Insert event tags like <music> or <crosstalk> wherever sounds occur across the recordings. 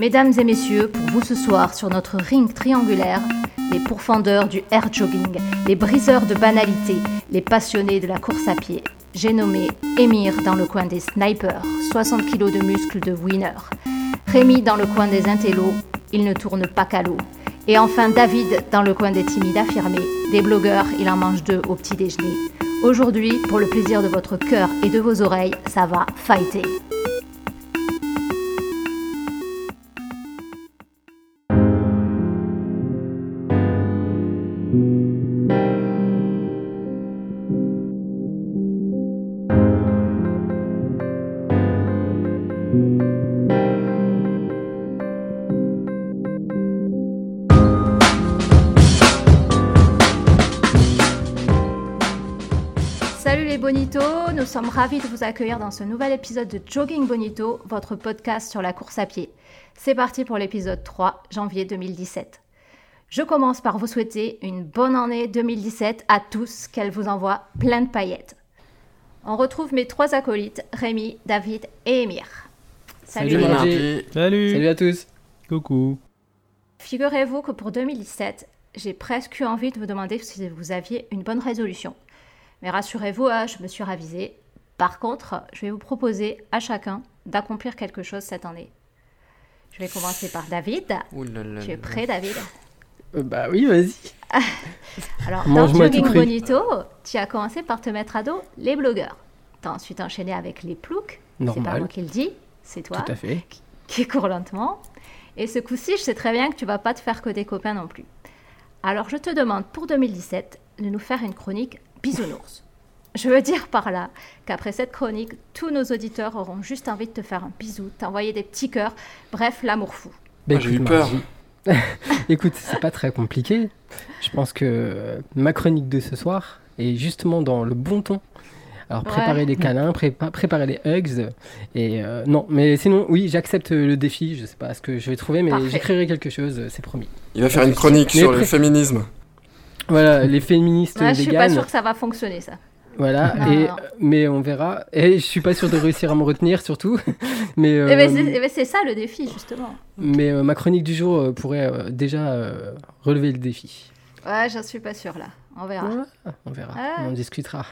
Mesdames et messieurs, pour vous ce soir sur notre ring triangulaire, les pourfendeurs du air jogging, les briseurs de banalité, les passionnés de la course à pied. J'ai nommé Émir dans le coin des snipers, 60 kg de muscles de winner. Rémi dans le coin des intellos, il ne tourne pas qu'à l'eau. Et enfin David dans le coin des timides affirmés, des blogueurs, il en mange deux au petit déjeuner. Aujourd'hui, pour le plaisir de votre cœur et de vos oreilles, ça va fighter. Sommes ravis de vous accueillir dans ce nouvel épisode de Jogging Bonito, votre podcast sur la course à pied. C'est parti pour l'épisode 3, janvier 2017. Je commence par vous souhaiter une bonne année 2017 à tous, qu'elle vous envoie plein de paillettes. On retrouve mes trois acolytes, Rémi, David et Émir. Salut, Salut. Salut. Salut à tous. Coucou. Figurez-vous que pour 2017, j'ai presque eu envie de vous demander si vous aviez une bonne résolution. Mais rassurez-vous, hein, je me suis ravisée. Par contre, je vais vous proposer à chacun d'accomplir quelque chose cette année. Je vais commencer par David. Là Tu es prêt, David? Euh, Bah oui, vas-y. <laughs> Alors, dans Jogging. Bonito, tu as commencé par te mettre à dos les blogueurs. Tu as ensuite enchaîné avec les ploucs. C'est pas moi qui le dis, c'est toi Tout à fait. qui court lentement. Et ce coup-ci, je sais très bien que tu vas pas te faire que des copains non plus. Alors, je te demande pour 2017 de nous faire une chronique bisounours. Je veux dire par là qu'après cette chronique, tous nos auditeurs auront juste envie de te faire un bisou, t'envoyer des petits cœurs, bref, l'amour fou. Bah, Ah, j'ai eu écoute, peur. <laughs> Écoute, c'est pas très compliqué. Je pense que ma chronique de ce soir est justement dans le bon ton. Alors Ouais. préparer des câlins, prépa- préparer les hugs. Et euh, non, mais sinon, oui, j'accepte le défi. Je sais pas ce que je vais trouver, mais j'écrirai quelque chose, c'est promis. Il va faire une chronique sur le féminisme. Voilà, les féministes Ouais, je suis pas sûre que ça va fonctionner, ça. Voilà, Non, et, non. mais on verra. Et je suis pas sûr de réussir à me retenir surtout. <laughs> mais euh, Eh ben, c'est eh ben, c'est ça le défi, justement. mais euh, ma chronique du jour euh, pourrait euh, déjà euh, relever le défi. Ouais, j'en suis pas sûre, là. On verra. On verra, Ah. on discutera.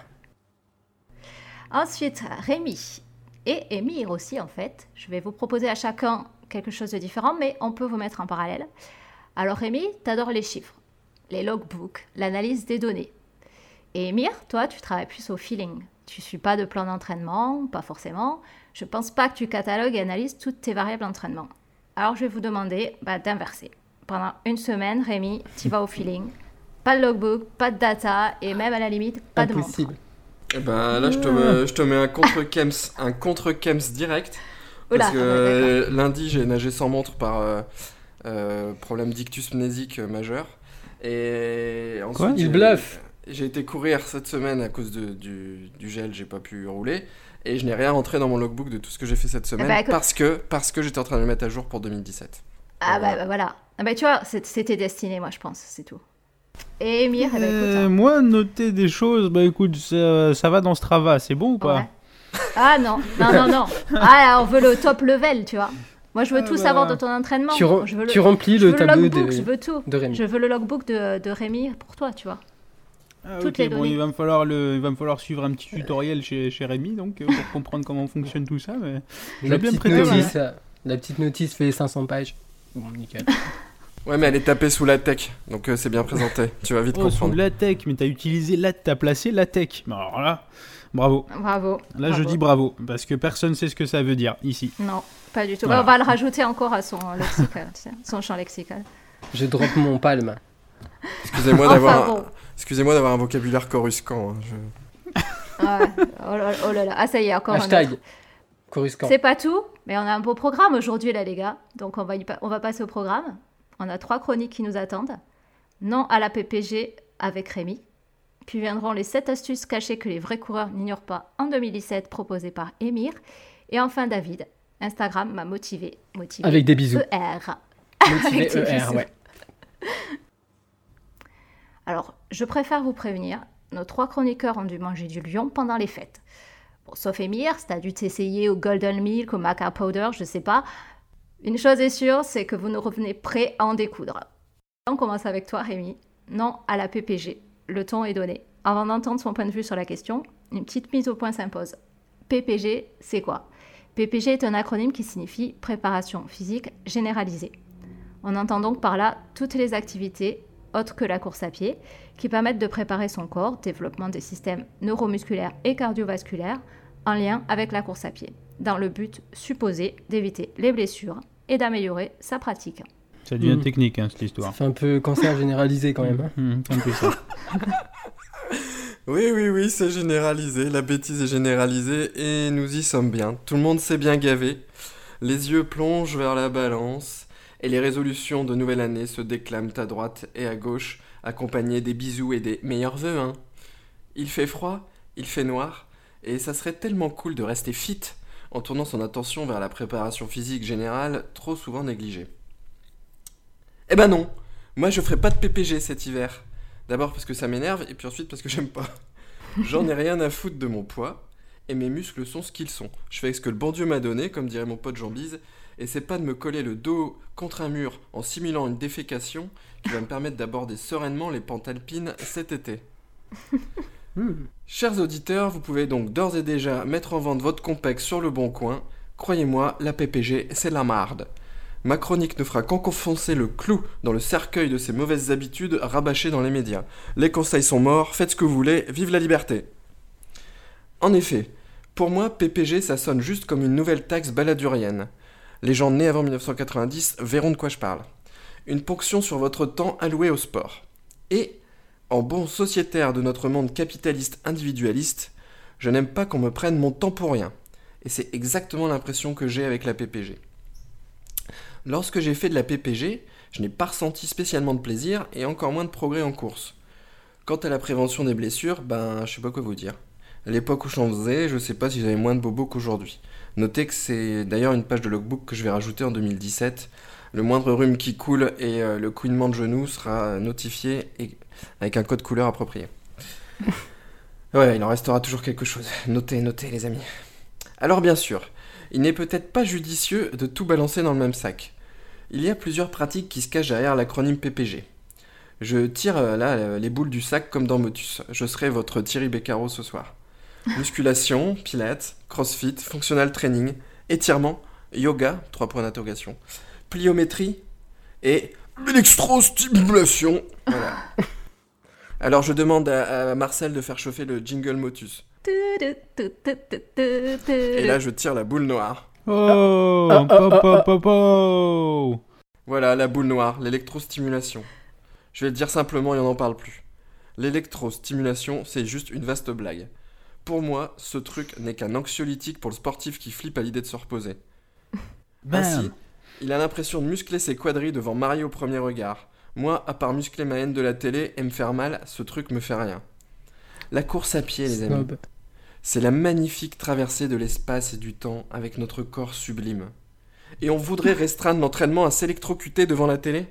Ensuite, Rémi et Émir aussi, en fait. Je vais vous proposer à chacun quelque chose de différent, mais on peut vous mettre en parallèle. Alors, Rémi, t'adores les chiffres, les logbooks, l'analyse des données. Et Émir, toi, tu travailles plus au feeling. Tu suis pas de plan d'entraînement, pas forcément. Je pense pas que tu catalogues et analyses toutes tes variables d'entraînement. Alors, je vais vous demander bah, d'inverser. Pendant une semaine, Rémi, tu vas au feeling. Pas de logbook, pas de data et même à la limite, pas de montre. Impossible. Eh ben, là, je te, mets, je te mets un contre-kems <laughs> un contre -kems direct. Oula, Parce que ouais, euh, lundi, j'ai nagé sans montre par euh, euh, problème d'ictus mnésique majeur. Et ensuite, Quoi Il bluffe. J'ai été courir cette semaine à cause de- du, du gel, j'ai pas pu rouler. Et je n'ai rien rentré dans mon logbook de tout ce que j'ai fait cette semaine bah, écoute. parce que, parce que j'étais en train de le mettre à jour pour 2017. Ah bah, Voilà. bah, voilà. Ah bah tu vois, c'était destiné, moi je pense, c'est tout. Et Emir, eh ben, écoute. Euh, hein. moi, noter des choses, bah écoute, ça, ça va dans Strava, c'est bon ou pas Ouais. Ah non, non, non, non. Ah, on veut le top level, tu vois. Moi je veux Ah tout bah. savoir de ton entraînement. Tu, rem- je veux le, tu remplis je le veux tableau logbook, de, je veux tout. de Rémi. Je veux le logbook de, de Rémi pour toi, tu vois. Ah, Toutes ok, les bon, il va, me falloir le, il va me falloir suivre un petit tutoriel chez, chez Rémi, donc, euh, pour comprendre comment <laughs> fonctionne tout ça, mais... La petite, notice, euh, la petite notice fait 500 pages. Bon, nickel. <laughs> Ouais, mais elle est tapée sous la tech, donc euh, c'est bien présenté. tu vas vite Oh, sous comprendre. la tech, mais t'as utilisé, là, t'as placé la tech. Mais Alors là, bravo. Bravo. Là, bravo. je dis bravo, parce que personne sait ce que ça veut dire, ici. Non, pas du tout. Voilà. Bah, on va le rajouter encore à son lexical, <laughs> son champ lexical. Je drop mon palme. Excusez-moi Enfin d'avoir bon. Excusez-moi d'avoir un vocabulaire coruscant. hein, je- Ah, ouais. oh, là, oh là là. Ah ça y est, encore un autre. Coruscant. C'est pas tout, mais on a un beau programme aujourd'hui là les gars. Donc on va, y pa- on va passer au programme. On a trois chroniques qui nous attendent. Non à la PPG avec Rémi. Puis viendront les 7 astuces cachées que les vrais coureurs n'ignorent pas en 2017 proposées par Émir. Et enfin David. Instagram m'a motivé. motivé. Avec des bisous. ER. Motivé avec des ER, bisous. ouais. <laughs> Alors, je préfère vous prévenir, nos trois chroniqueurs ont dû manger du lion pendant les fêtes. Bon, sauf Émir, si t'as dû t'essayer au Golden Milk, au Maca Powder, je sais pas. Une chose est sûre, c'est que vous nous revenez prêts à en découdre. On commence avec toi, Rémi. Non à la PPG. Le ton est donné. Avant d'entendre son point de vue sur la question, une petite mise au point s'impose. PPG, c'est quoi? PPG est un acronyme qui signifie préparation physique généralisée. On entend donc par là toutes les activités, autres que la course à pied, qui permettent de préparer son corps, développement des systèmes neuromusculaires et cardiovasculaires, en lien avec la course à pied, dans le but supposé d'éviter les blessures et d'améliorer sa pratique. Ça devient Mhm. technique, hein, cette histoire. fait un peu cancer généralisé quand même. hein. Mhm, c'est un peu ça. <laughs> Oui, oui, oui, c'est généralisé, la bêtise est généralisée et nous y sommes bien. Tout le monde s'est bien gavé. Les yeux plongent vers la balance et les résolutions de nouvelle année se déclament à droite et à gauche, accompagnées des bisous et des meilleurs vœux, hein. Il fait froid, il fait noir, et ça serait tellement cool de rester fit en tournant son attention vers la préparation physique générale, trop souvent négligée. Eh ben non, moi je ferai pas de PPG cet hiver. D'abord parce que ça m'énerve, et puis ensuite parce que j'aime pas. J'en ai rien à foutre de mon poids, et mes muscles sont ce qu'ils sont. Je fais ce que le bon Dieu m'a donné, comme dirait mon pote Jean Bise, et c'est pas de me coller le dos contre un mur en simulant une défécation qui va me permettre d'aborder sereinement les pentes alpines cet été. <laughs> Chers auditeurs, vous pouvez donc d'ores et déjà mettre en vente votre complexe sur le bon coin. Croyez-moi, la PPG, c'est la marde. Ma chronique ne fera qu'enfoncer le clou dans le cercueil de ces mauvaises habitudes rabâchées dans les médias. Les conseils sont morts, faites ce que vous voulez, vive la liberté. En effet, pour moi, PPG, ça sonne juste comme une nouvelle taxe baladurienne. Les gens nés avant 1990 verront de quoi je parle. Une ponction sur votre temps alloué au sport. Et, en bon sociétaire de notre monde capitaliste individualiste, je n'aime pas qu'on me prenne mon temps pour rien. Et c'est exactement l'impression que j'ai avec la PPG. Lorsque j'ai fait de la PPG, je n'ai pas ressenti spécialement de plaisir et encore moins de progrès en course. Quant à la prévention des blessures, ben je sais pas quoi vous dire. À l'époque où j'en faisais, je sais pas si j'avais moins de bobos qu'aujourd'hui. Notez que c'est d'ailleurs une page de logbook que je vais rajouter en 2017. Le moindre rhume qui coule et euh, le couinement de genou sera notifié et avec un code couleur approprié. <laughs> Ouais, il en restera toujours quelque chose. Notez, notez les amis. Alors bien sûr, il n'est peut-être pas judicieux de tout balancer dans le même sac. Il y a plusieurs pratiques qui se cachent derrière l'acronyme PPG. Je tire euh, là les boules du sac comme dans Motus. Je serai votre Thierry Beccaro ce soir. Musculation, pilates, crossfit, functional training, étirement, yoga, trois points d'interrogation, pliométrie et l'électrostimulation. Voilà. Alors je demande à, à Marcel de faire chauffer le jingle Motus. Et là je tire la boule noire. Oh, pop. Voilà, la boule noire, l'électrostimulation. Je vais le dire simplement et on n'en parle plus. L'électrostimulation, c'est juste une vaste blague. Pour moi, ce truc n'est qu'un anxiolytique pour le sportif qui flippe à l'idée de se reposer. <laughs> Ainsi, il a l'impression de muscler ses quadrilles devant Mario au premier regard. Moi, à part muscler ma haine de la télé et me faire mal, ce truc me fait rien. La course à pied, les amis, c'est la magnifique traversée de l'espace et du temps avec notre corps sublime. Et on voudrait <laughs> restreindre l'entraînement à s'électrocuter devant la télé?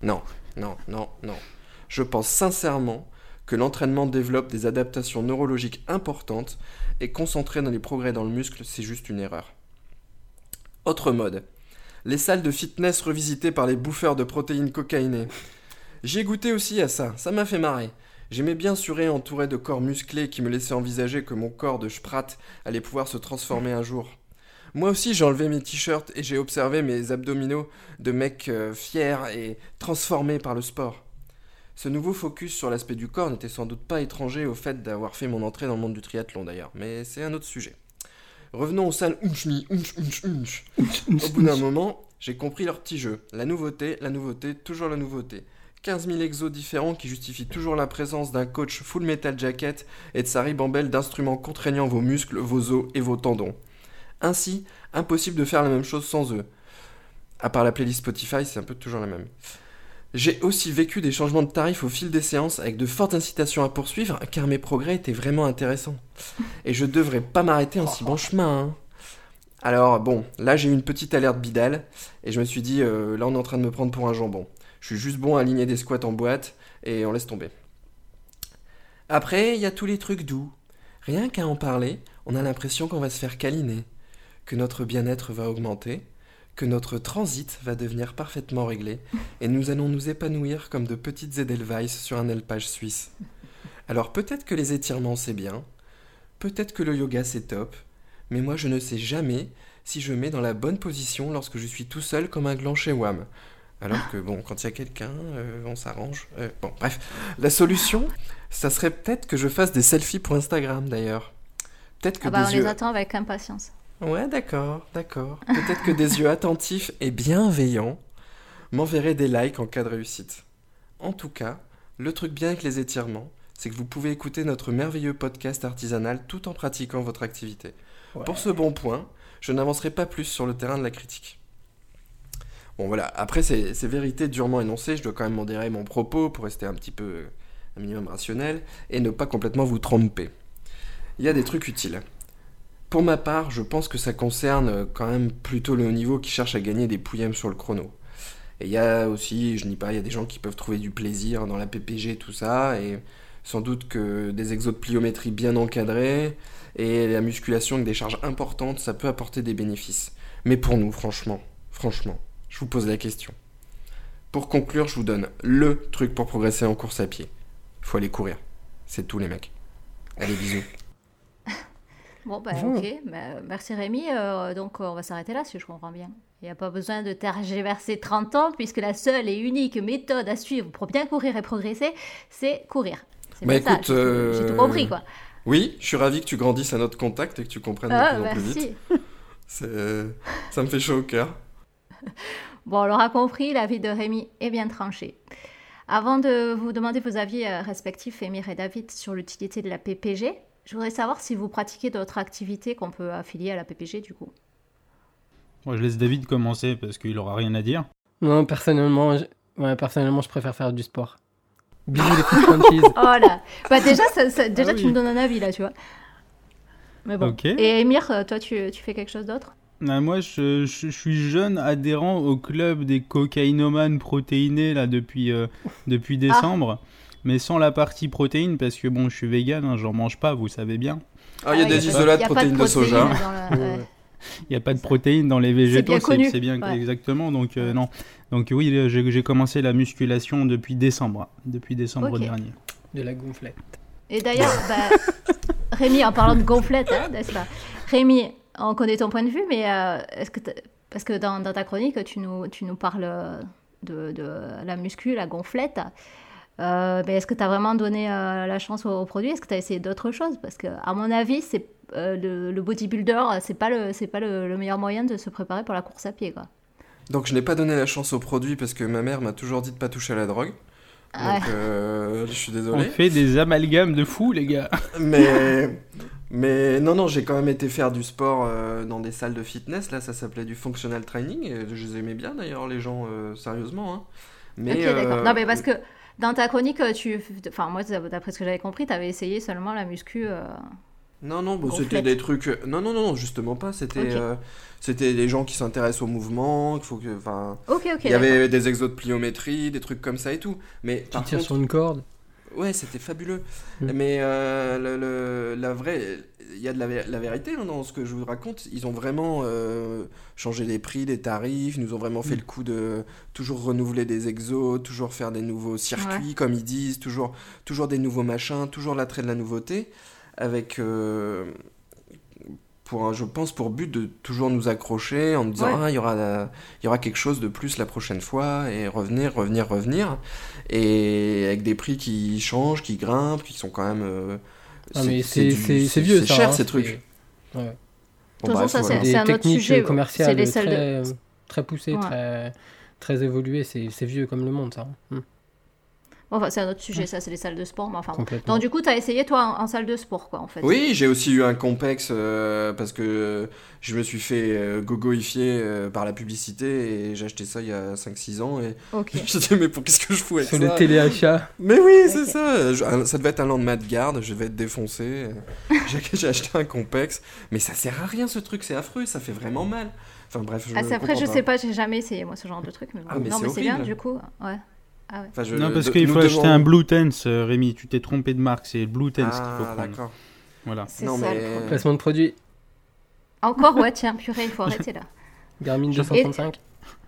Non, non, non, non. Je pense sincèrement que l'entraînement développe des adaptations neurologiques importantes et concentrer dans les progrès dans le muscle, c'est juste une erreur. Autre mode. Les salles de fitness revisitées par les bouffeurs de protéines cocaïnées. J'y ai goûté aussi à ça, ça m'a fait marrer. J'aimais bien surer entouré de corps musclés qui me laissaient envisager que mon corps de sprat allait pouvoir se transformer un jour. Moi aussi j'ai enlevé mes t-shirts et j'ai observé mes abdominaux de mecs euh, fiers et transformés par le sport. Ce nouveau focus sur l'aspect du corps n'était sans doute pas étranger au fait d'avoir fait mon entrée dans le monde du triathlon d'ailleurs, mais c'est un autre sujet. Revenons aux salles unchni, unch, unch, unch. Au bout d'un moment, j'ai compris leur petit jeu. La nouveauté, la nouveauté, toujours la nouveauté. 15 000 exos différents qui justifient toujours la présence d'un coach full metal jacket et de sa ribambelle d'instruments contraignant vos muscles, vos os et vos tendons. Ainsi, impossible de faire la même chose sans eux. À part la playlist Spotify, c'est un peu toujours la même. J'ai aussi vécu des changements de tarifs au fil des séances avec de fortes incitations à poursuivre car mes progrès étaient vraiment intéressants. Et je devrais pas m'arrêter en si bon chemin. hein. Alors bon, là j'ai eu une petite alerte bidale et je me suis dit euh, là on est en train de me prendre pour un jambon. Je suis juste bon à aligner des squats en boîte et on laisse tomber. Après, il y a tous les trucs doux. Rien qu'à en parler, on a l'impression qu'on va se faire câliner, que notre bien-être va augmenter, que notre transit va devenir parfaitement réglé et nous allons nous épanouir comme de petites Edelweiss sur un alpage suisse. Alors peut-être que les étirements c'est bien, peut-être que le yoga c'est top, mais moi je ne sais jamais si je mets dans la bonne position lorsque je suis tout seul comme un gland chez WAM. Alors que bon, quand il y a quelqu'un, euh, on s'arrange. Euh, bon, bref. La solution, ça serait peut-être que je fasse des selfies pour Instagram d'ailleurs. Peut-être que Ah bah, on les attend avec impatience. Ouais, d'accord, d'accord. Peut-être que des yeux attentifs et bienveillants m'enverraient des likes en cas de réussite. En tout cas, le truc bien avec les étirements, c'est que vous pouvez écouter notre merveilleux podcast artisanal tout en pratiquant votre activité. Ouais. Pour ce bon point, je n'avancerai pas plus sur le terrain de la critique. Bon voilà, après ces, ces vérités durement énoncées, je dois quand même modérer mon propos pour rester un petit peu un minimum rationnel et ne pas complètement vous tromper. Il y a des trucs utiles. Pour ma part, je pense que ça concerne euh, quand même plutôt le haut niveau qui cherche à gagner des pouillèmes sur le chrono. Et il y a aussi, je nie pas, il y a des gens qui peuvent trouver du plaisir dans la PPG, tout ça, et sans doute que des exos de pliométrie bien encadrés et la musculation avec des charges importantes, ça peut apporter des bénéfices. Mais pour nous, franchement, franchement, je vous pose la question. Pour conclure, je vous donne le truc pour progresser en course à pied. Faut aller courir. C'est tout les mecs. Allez, bisous. Bon, Bon. ok. Bah, merci Rémi. Euh, donc, on va s'arrêter là, si je comprends bien. Il n'y a pas besoin de tergiverser 30 ans, puisque la seule et unique méthode à suivre pour bien courir et progresser, c'est courir. C'est Bah, ça, écoute, j'ai tout- euh, compris, quoi. Oui, je suis ravi que tu grandisses à notre contact et que tu comprennes de Ah, en plus merci. vite. C'est- Ça me fait chaud au cœur. <laughs> Bon, on l'aura compris, l'avis de Rémi est bien tranché. Avant de vous demander vos avis euh, respectifs, Émir et David, sur l'utilité de la PPG, je voudrais savoir si vous pratiquez d'autres activités qu'on peut affilier à la PPG, du coup. Moi, je laisse David commencer parce qu'il aura rien à dire. Non, personnellement, je... ouais, personnellement, je préfère faire du sport. Bisous les petites. <laughs> Oh là Bah déjà, ça- ça- déjà Ah tu me donnes un avis, là, tu vois. Mais bon. Et Émir, euh, toi, tu, tu fais quelque chose d'autre? Ah, moi, je, je- je suis jeune adhérent au club des cocaïnomanes protéinés là depuis, euh, depuis décembre. Mais sans la partie protéine, parce que bon, je suis vegan, hein, j'en mange pas, vous savez bien. Ah, il y a Ah, des isolats de protéines de soja. protéines. <laughs> Il n'y a pas de protéines dans les végétaux, bien c'est bien Ouais. exactement. Donc euh, non. Donc oui, là, j'ai commencé la musculation depuis décembre, depuis décembre dernier. De la gonflette. Et d'ailleurs, bah, Rémi, en parlant de gonflette, hein, n'est-ce pas? Rémi, on connaît ton point de vue, mais euh, est-ce que t'as- parce que dans, dans ta chronique, tu nous, tu nous parles de, de la muscu, la gonflette. Euh, mais est-ce que tu as vraiment donné euh, la chance au, au produit? Est-ce que tu as essayé d'autres choses? Parce que, à mon avis, c'est euh, le, le bodybuilder, c'est pas le, c'est pas le, le meilleur moyen de se préparer pour la course à pied, quoi. Donc je n'ai pas donné la chance au produit parce que ma mère m'a toujours dit de pas toucher à la drogue. Ouais. Donc euh, je suis On désolé. fait des amalgames de fous, les gars. <laughs> Mais, mais non, non, j'ai quand même été faire du sport euh, dans des salles de fitness. Là, ça s'appelait du functional training. Et je les aimais bien d'ailleurs, les gens, euh, sérieusement. hein. Mais, ok, d'accord. euh, Non, mais parce que dans ta chronique, tu, enfin moi, d'après ce que j'avais compris, tu avais essayé seulement la muscu. euh, Non, non, bon, c'était des trucs. Non, non, non, justement pas. C'était euh, c'était des gens qui s'intéressent au mouvement. Il faut que. Enfin. Ok, ok. Il y avait des exos de pliométrie, des trucs comme ça et tout. Mais Tu tires contre, sur une corde? Ouais, c'était fabuleux. Mm. Mais euh, le, le- la vraie, il y a de la, vé- la vérité hein, dans ce que je vous raconte. Ils ont vraiment euh, changé les prix, les tarifs. Ils nous ont vraiment fait Mm. le coup de toujours renouveler des exos, toujours faire des nouveaux circuits, comme ils disent, toujours, toujours des nouveaux machins, toujours l'attrait de la nouveauté, avec. euh, pour un- je pense pour but de toujours nous accrocher en nous disant Ouais. ah il y aura la- il y aura quelque chose de plus la prochaine fois et revenir revenir revenir et avec des prix qui changent qui grimpent qui sont quand même euh, Ah, mais c'est vieux, c'est ça. cher hein, ces c'est- trucs Ouais. Bon, De toute bref, façon, ça, c'est- Des un autre techniques sujet, commerciales c'est les salles de- très, très poussées, Ouais. très, très évoluées. C'est c'est vieux comme le monde, ça. Hmm, Enfin, c'est un autre sujet, ça, c'est les salles de sport. Mais enfin. Donc, du coup, tu as essayé, toi, en, en salle de sport, quoi, en fait. oui j'ai aussi eu un complexe euh, parce que je me suis fait euh, gogoifier euh, par la publicité et j'ai acheté ça il y a 5-6 ans et Ok. <laughs> je me disais mais pour qu'est-ce que je fous avec Sur ça? le téléachat. Mais oui, c'est ça. Je- un- ça devait être un lendemain de garde, je devais être défoncé. <laughs> J'ai acheté un complexe. Mais ça sert à rien ce truc, c'est affreux, ça fait vraiment mal. Enfin bref, je Ah, c'est après, je sais pas, j'ai jamais essayé, moi, ce genre de truc. Mais, bon. Ah, mais non, mais c'est bien, du coup. Ouais. Ah ouais. Enfin, je- non, parce de- qu'il faut acheter un Blue Tense, euh, Rémi. Tu t'es trompé de marque, c'est Blue Tense qu'il faut Ah, prendre. d'accord. Voilà. C'est Non, ça, mais- le problème. Placement de produit. Encore, ouais, tiens, purée, il faut <laughs> arrêter là. Garmin 235.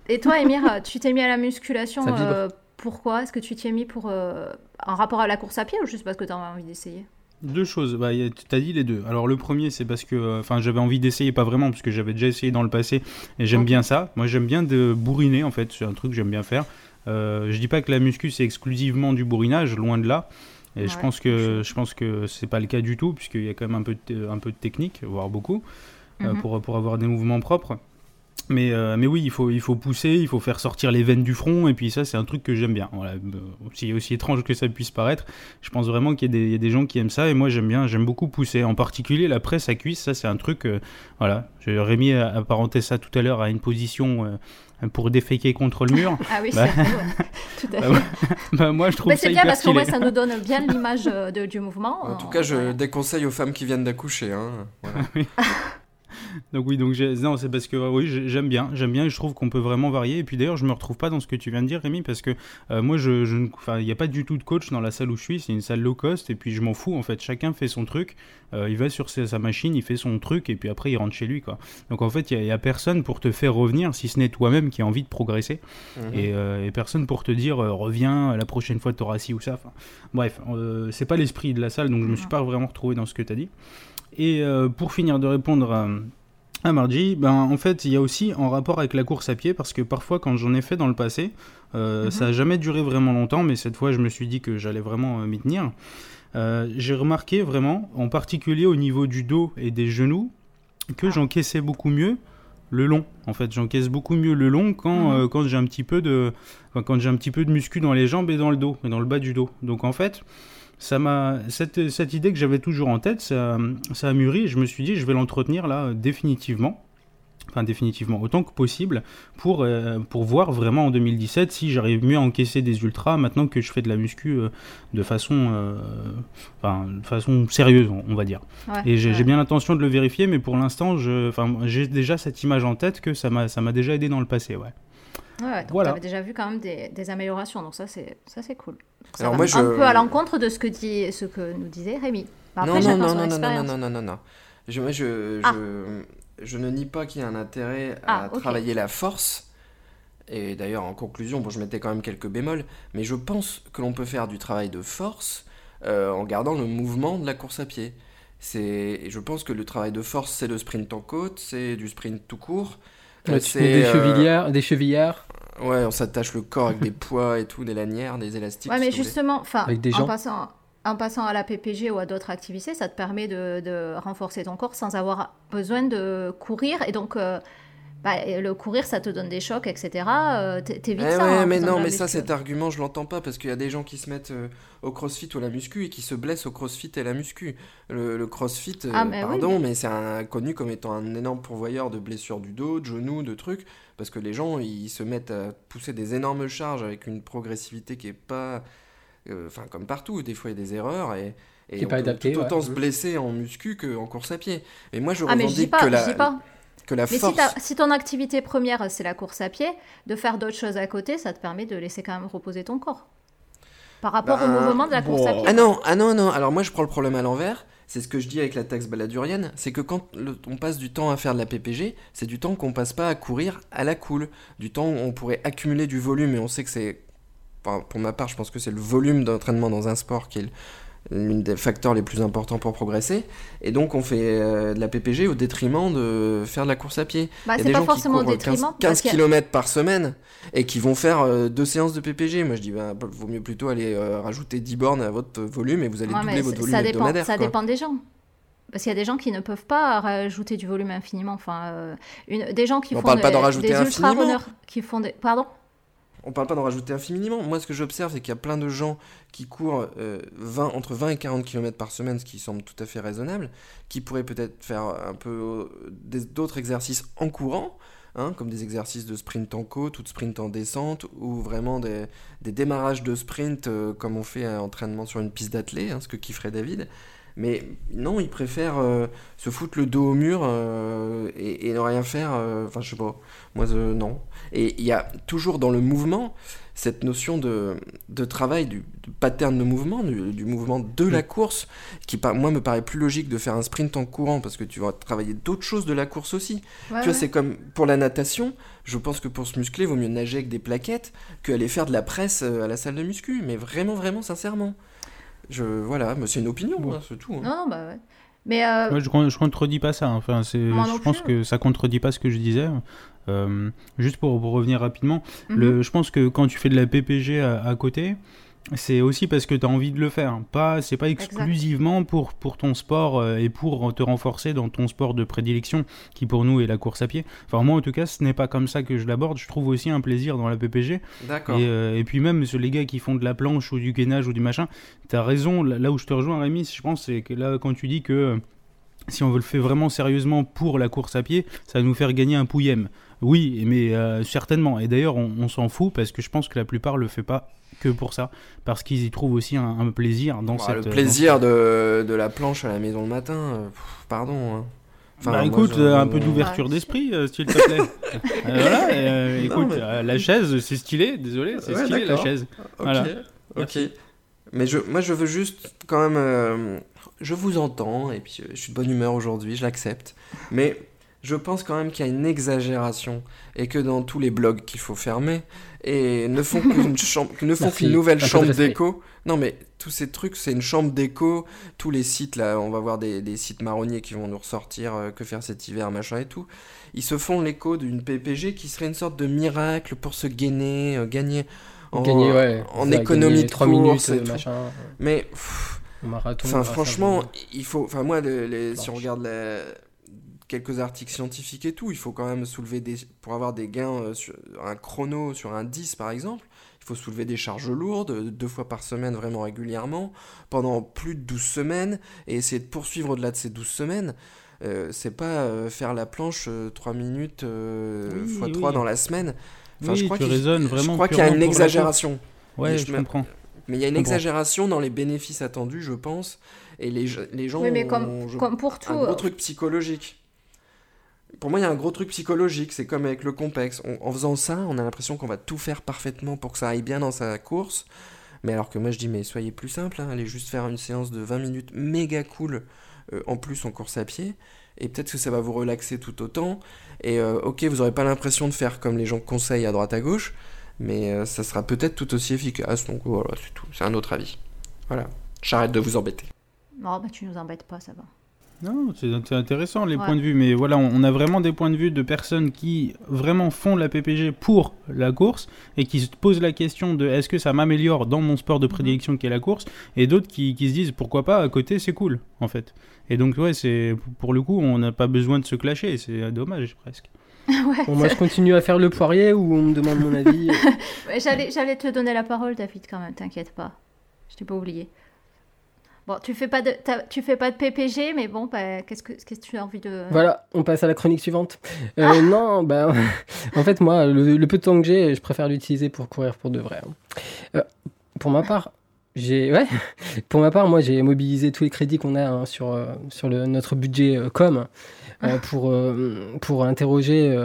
Et, toi, Emir, tu t'es mis à la musculation euh, pourquoi Est-ce que tu t'y es mis pour euh, en rapport à la course à pied ou juste parce que tu as envie d'essayer? Deux choses, bah, tu as dit les deux. Alors le premier c'est parce que euh, enfin j'avais envie d'essayer, pas vraiment, parce que j'avais déjà essayé dans le passé et j'aime bien ça. Moi j'aime bien de bourriner en fait, c'est un truc que j'aime bien faire. Euh, je dis pas que la muscu c'est exclusivement du bourrinage, loin de là. Et je pense que je pense que c'est pas le cas du tout, puisqu'il y a quand même un peu de, un peu de technique, voire beaucoup, euh, Mhm. pour, pour avoir des mouvements propres. Mais, euh, mais oui, il faut, il faut pousser, il faut faire sortir les veines du front, et puis ça, c'est un truc que j'aime bien. Voilà, aussi, aussi étrange que ça puisse paraître, je pense vraiment qu'il y, a des- il y a des gens qui aiment ça, et moi j'aime bien, j'aime beaucoup pousser. En particulier, la presse à cuisse, ça c'est un truc, euh, voilà, Rémi a apparenté ça tout à l'heure à une position euh, pour déféquer contre le mur. Ah oui, Bah. c'est ouais. <laughs> tout à Bah, fait. <laughs> bah, moi je trouve Mais ça c'est bien parce stylé. moins ça nous donne <laughs> bien l'image euh, du mouvement. En tout cas, je déconseille aux femmes qui viennent d'accoucher. Hein. Voilà. Donc oui, donc non, c'est parce que euh, oui, j'ai- j'aime bien, j'aime bien et je trouve qu'on peut vraiment varier. Et puis d'ailleurs, je me retrouve pas dans ce que tu viens de dire, Rémi, parce que euh, moi, je, je il n'y a pas du tout de coach dans la salle où je suis. C'est une salle low cost et puis je m'en fous. En fait, chacun fait son truc. Euh, il va sur sa, sa machine, il fait son truc et puis après il rentre chez lui, quoi. Donc en fait, il y, a personne pour te faire revenir, si ce n'est toi-même qui a envie de progresser, Mhm. et, euh, et personne pour te dire reviens la prochaine fois, tu auras ci ou ça. Enfin, bref, c'est pas l'esprit de la salle, donc je me suis pas vraiment retrouvé dans ce que tu as dit. Et pour finir de répondre à, à Margie, ben, en fait, il y a aussi en rapport avec la course à pied, parce que parfois, quand j'en ai fait dans le passé, euh, Mhm. ça n'a jamais duré vraiment longtemps, mais cette fois, je me suis dit que j'allais vraiment euh, m'y tenir. Euh, J'ai remarqué vraiment, en particulier au niveau du dos et des genoux, que Ah. j'encaissais beaucoup mieux le long. En fait, j'encaisse beaucoup mieux le long quand, Mhm. euh, quand j'ai un petit peu de quand j'ai un petit peu de muscu dans les jambes et dans le dos et dans le bas du dos. Donc en fait, ça m'a cette, cette idée que j'avais toujours en tête, ça, ça a mûri et je me suis dit je vais l'entretenir là euh, définitivement. Enfin définitivement autant que possible pour, euh, pour voir vraiment en 2017 si j'arrive mieux à encaisser des ultras maintenant que je fais de la muscu euh, de façon euh, enfin, de façon sérieuse on, va dire. Ouais, Et j'ai ouais. bien l'intention de le vérifier, mais pour l'instant, je- enfin, j'ai déjà cette image en tête que ça m'a ça m'a déjà aidé dans le passé, ouais. Ouais, donc Voilà. tu avais déjà vu quand même des, des améliorations, donc ça c'est ça c'est cool. Ça Alors va moi, un je- peu à l'encontre de ce que dit ce que nous disait Rémi. Bah, après, non, non, non, non, non, non, non, non, non, non. Je, moi, je, Ah. je, je ne nie pas qu'il y a un intérêt à Ah, travailler la force. Et d'ailleurs, en conclusion, bon, je mettais quand même quelques bémols, mais je pense que l'on peut faire du travail de force euh, en gardant le mouvement de la course à pied. C'est, je pense que le travail de force, c'est le sprint en côte, c'est du sprint tout court. Euh, Ouais, tu mets des euh, chevillères, des chevillères Ouais, on s'attache le corps avec des poids et tout, des lanières, des élastiques. Ouais, mais justement, enfin, en passant, en passant à la PPG ou à d'autres activités, ça te permet de, de renforcer ton corps sans avoir besoin de courir. Et donc, euh, bah, le courir, ça te donne des chocs, etc. Euh, t'é- T'évites Eh ça. ouais, en mais non, mais ça, muscu. cet argument, je l'entends pas parce qu'il y a des gens qui se mettent euh, au crossfit ou à la muscu et qui se blessent au crossfit et à la muscu. Le, le crossfit, euh, Ah, mais oui, pardon, mais c'est un- connu comme étant un énorme pourvoyeur de blessures du dos, de genoux, de trucs, parce que les gens, ils se mettent à pousser des énormes charges avec une progressivité qui est pas. euh, Enfin, comme partout, des fois, il y a des erreurs et. Et Qui est on pas peut adapté, tout autant ouais. se blesser en muscu qu'en course à pied. Et moi, je Ah, mais je dis revendique pas, que je la, dis pas. Que la Mais si, force. si ton activité première, c'est la course à pied, de faire d'autres choses à côté, ça te permet de laisser quand même reposer ton corps. Par rapport Bah, au mouvement de la course à pied. Ah non, ah non, non. Alors moi, je prends le problème à l'envers. C'est ce que je dis avec la taxe baladurienne. C'est que quand le- on passe du temps à faire de la PPG, c'est du temps qu'on passe pas à courir à la cool. Du temps où on pourrait accumuler du volume. Et on sait que c'est. enfin, pour ma part, je pense que c'est le volume d'entraînement dans un sport qui est le- l'un des facteurs les plus importants pour progresser. Et donc, on fait euh, de la PPG au détriment de faire de la course à pied. Bah, Il y a c'est des pas gens qui forcément au courent 15, détriment. 15 parce qu'il y a- km par semaine et qui vont faire euh, deux séances de PPG. Moi, je dis, bah, vaut mieux plutôt aller euh, rajouter 10 bornes à votre volume et vous allez Ouais, doubler votre volume ça dépend, hebdomadaire. ça quoi. dépend des gens. Parce qu'il y a des gens qui ne peuvent pas rajouter du volume infiniment. Enfin, euh, une, des gens qui On font parle pas des, d'en rajouter des infiniment. ultra-runners qui font des... Pardon? On parle pas d'en rajouter infiniment. Moi, ce que j'observe, c'est qu'il y a plein de gens qui courent euh, 20, entre 20 et 40 km par semaine, ce qui semble tout à fait raisonnable, qui pourraient peut-être faire un peu euh, d'autres exercices en courant, hein, comme des exercices de sprint en côte ou de sprint en descente, ou vraiment des, démarrages de sprint euh, comme on fait un entraînement sur une piste d'athlée, hein, ce que kifferait David. Mais non, ils préfèrent euh, se foutre le dos au mur euh, et, et ne rien faire. euh, Enfin, je sais pas. Moi, euh, non. Et il y a toujours dans le mouvement cette notion de, de travail, du, pattern de mouvement, du, du mouvement de la course, qui, par- moi, me paraît plus logique de faire un sprint en courant parce que tu vas travailler d'autres choses de la course aussi. Ouais, Tu vois, ouais. c'est comme pour la natation. Je pense que pour se muscler, il vaut mieux nager avec des plaquettes qu'aller faire de la presse à la salle de muscu. Mais vraiment, vraiment, sincèrement. Je, voilà, mais c'est une opinion, Bon. hein, c'est tout. hein. Non, non, bah ouais. Mais euh, Moi, je, je contredis pas ça. hein. Enfin, je pense plus. que ça contredit pas ce que je disais. Euh, juste pour, pour revenir rapidement, mhm. le, je pense que quand tu fais de la PPG à, à côté, c'est aussi parce que tu as envie de le faire. Pas, c'est pas exclusivement pour, pour ton sport euh, et pour te renforcer dans ton sport de prédilection, qui pour nous est la course à pied. Enfin, moi, en tout cas, ce n'est pas comme ça que je l'aborde. Je trouve aussi un plaisir dans la PPG. D'accord. Et, euh, et puis même sur les gars qui font de la planche ou du gainage ou du machin, t'as raison, là, là où je te rejoins Rémi, je pense, c'est que là quand tu dis que euh, si on veut le faire vraiment sérieusement pour la course à pied, ça va nous faire gagner un pouillem. Oui, mais euh, certainement. Et d'ailleurs, on, on s'en fout parce que je pense que la plupart le fait pas que pour ça, parce qu'ils y trouvent aussi un, un plaisir dans Bah, cette. le plaisir de, de la planche à la maison le matin, euh, pff, pardon. hein. Enfin, bah écoute, je- euh, un peu d'ouverture Ouais. d'esprit, euh, s'il te plaît. <laughs> Euh, voilà, euh, écoute, mais- euh, la chaise, c'est stylé, désolé, c'est Ouais, stylé la chaise. Ok, Voilà. ok. Mais je, moi, je veux juste quand même. euh, je vous entends et puis euh, je suis de bonne humeur aujourd'hui, je l'accepte. Mais je pense quand même qu'il y a une exagération et que dans tous les blogs qu'il faut fermer et ne font qu'une <laughs> chambre, ne font qu'une nouvelle chambre d'écho. Non, mais tous ces trucs, c'est une chambre d'écho. Tous les sites là, on va voir des, des sites marronniers qui vont nous ressortir euh, que faire cet hiver, machin et tout. Ils se font l'écho d'une PPG qui serait une sorte de miracle pour se gainer, euh, gagner en, Gagner, ouais. en économie gagner de trois course minutes, et euh, tout. Mais pff, au marathon. enfin, franchement, il faut. Enfin, moi, les- si on regarde la- quelques articles scientifiques et tout, il faut quand même soulever des. Pour avoir des gains euh, sur un chrono sur un 10 par exemple, il faut soulever des charges lourdes euh, deux fois par semaine, vraiment régulièrement, pendant plus de 12 semaines, et essayer de poursuivre au-delà de ces 12 semaines. euh, c'est pas euh, faire la planche 3 minutes euh, Oui, x 3 oui. dans la semaine. Enfin, Oui, je crois tu qu'il- raisonnes Je vraiment crois qu'il y a une exagération. Ouais, Mais je, je me- comprends. Mais il y a une comprends. exagération dans les bénéfices attendus, je pense. Et les, les gens oui, mais ont, comme, je- comme pour tout. un gros euh, truc psychologique. Pour moi, il y a un gros truc psychologique. C'est comme avec le complexe. On- en faisant ça, on a l'impression qu'on va tout faire parfaitement pour que ça aille bien dans sa course. Mais alors que moi, je dis, mais soyez plus simple. hein, allez juste faire une séance de 20 minutes méga cool, euh, en plus en course à pied. Et peut-être que ça va vous relaxer tout autant. Et euh, ok, vous n'aurez pas l'impression de faire comme les gens conseillent à droite à gauche. Mais euh, ça sera peut-être tout aussi efficace. Donc voilà, c'est tout. C'est un autre avis. Voilà. J'arrête de vous embêter. Non, bah tu nous embêtes pas, ça va. Non, c'est intéressant les Ouais. points de vue, mais voilà, on on a vraiment des points de vue de personnes qui vraiment font la PPG pour la course et qui se posent la question de est-ce que ça m'améliore dans mon sport de Mhm. prédilection qui est la course, et d'autres qui, qui se disent pourquoi pas à côté c'est cool en fait. Et donc ouais, c'est pour le coup on n'a pas besoin de se clasher, c'est dommage presque. <laughs> ouais, Bon, moi, je continue à faire le poirier ou on me demande mon avis. <laughs> Ouais, J'allais, j'allais te donner la parole, David, quand même, t'inquiète pas. Je t'ai pas oublié. Bon, tu fais pas de, tu fais pas de PPG, mais bon, bah, qu'est-ce que, qu'est-ce que tu as envie de. Voilà, on passe à la chronique suivante. Euh, Non, bah, <laughs> en fait, moi, le, le peu de temps que j'ai, je préfère l'utiliser pour courir pour de vrai. hein. Euh, pour ma part, j'ai, ouais, <laughs> pour ma part, moi, j'ai mobilisé tous les crédits qu'on a hein, sur, euh, sur le, notre budget euh, com euh, pour, pour interroger.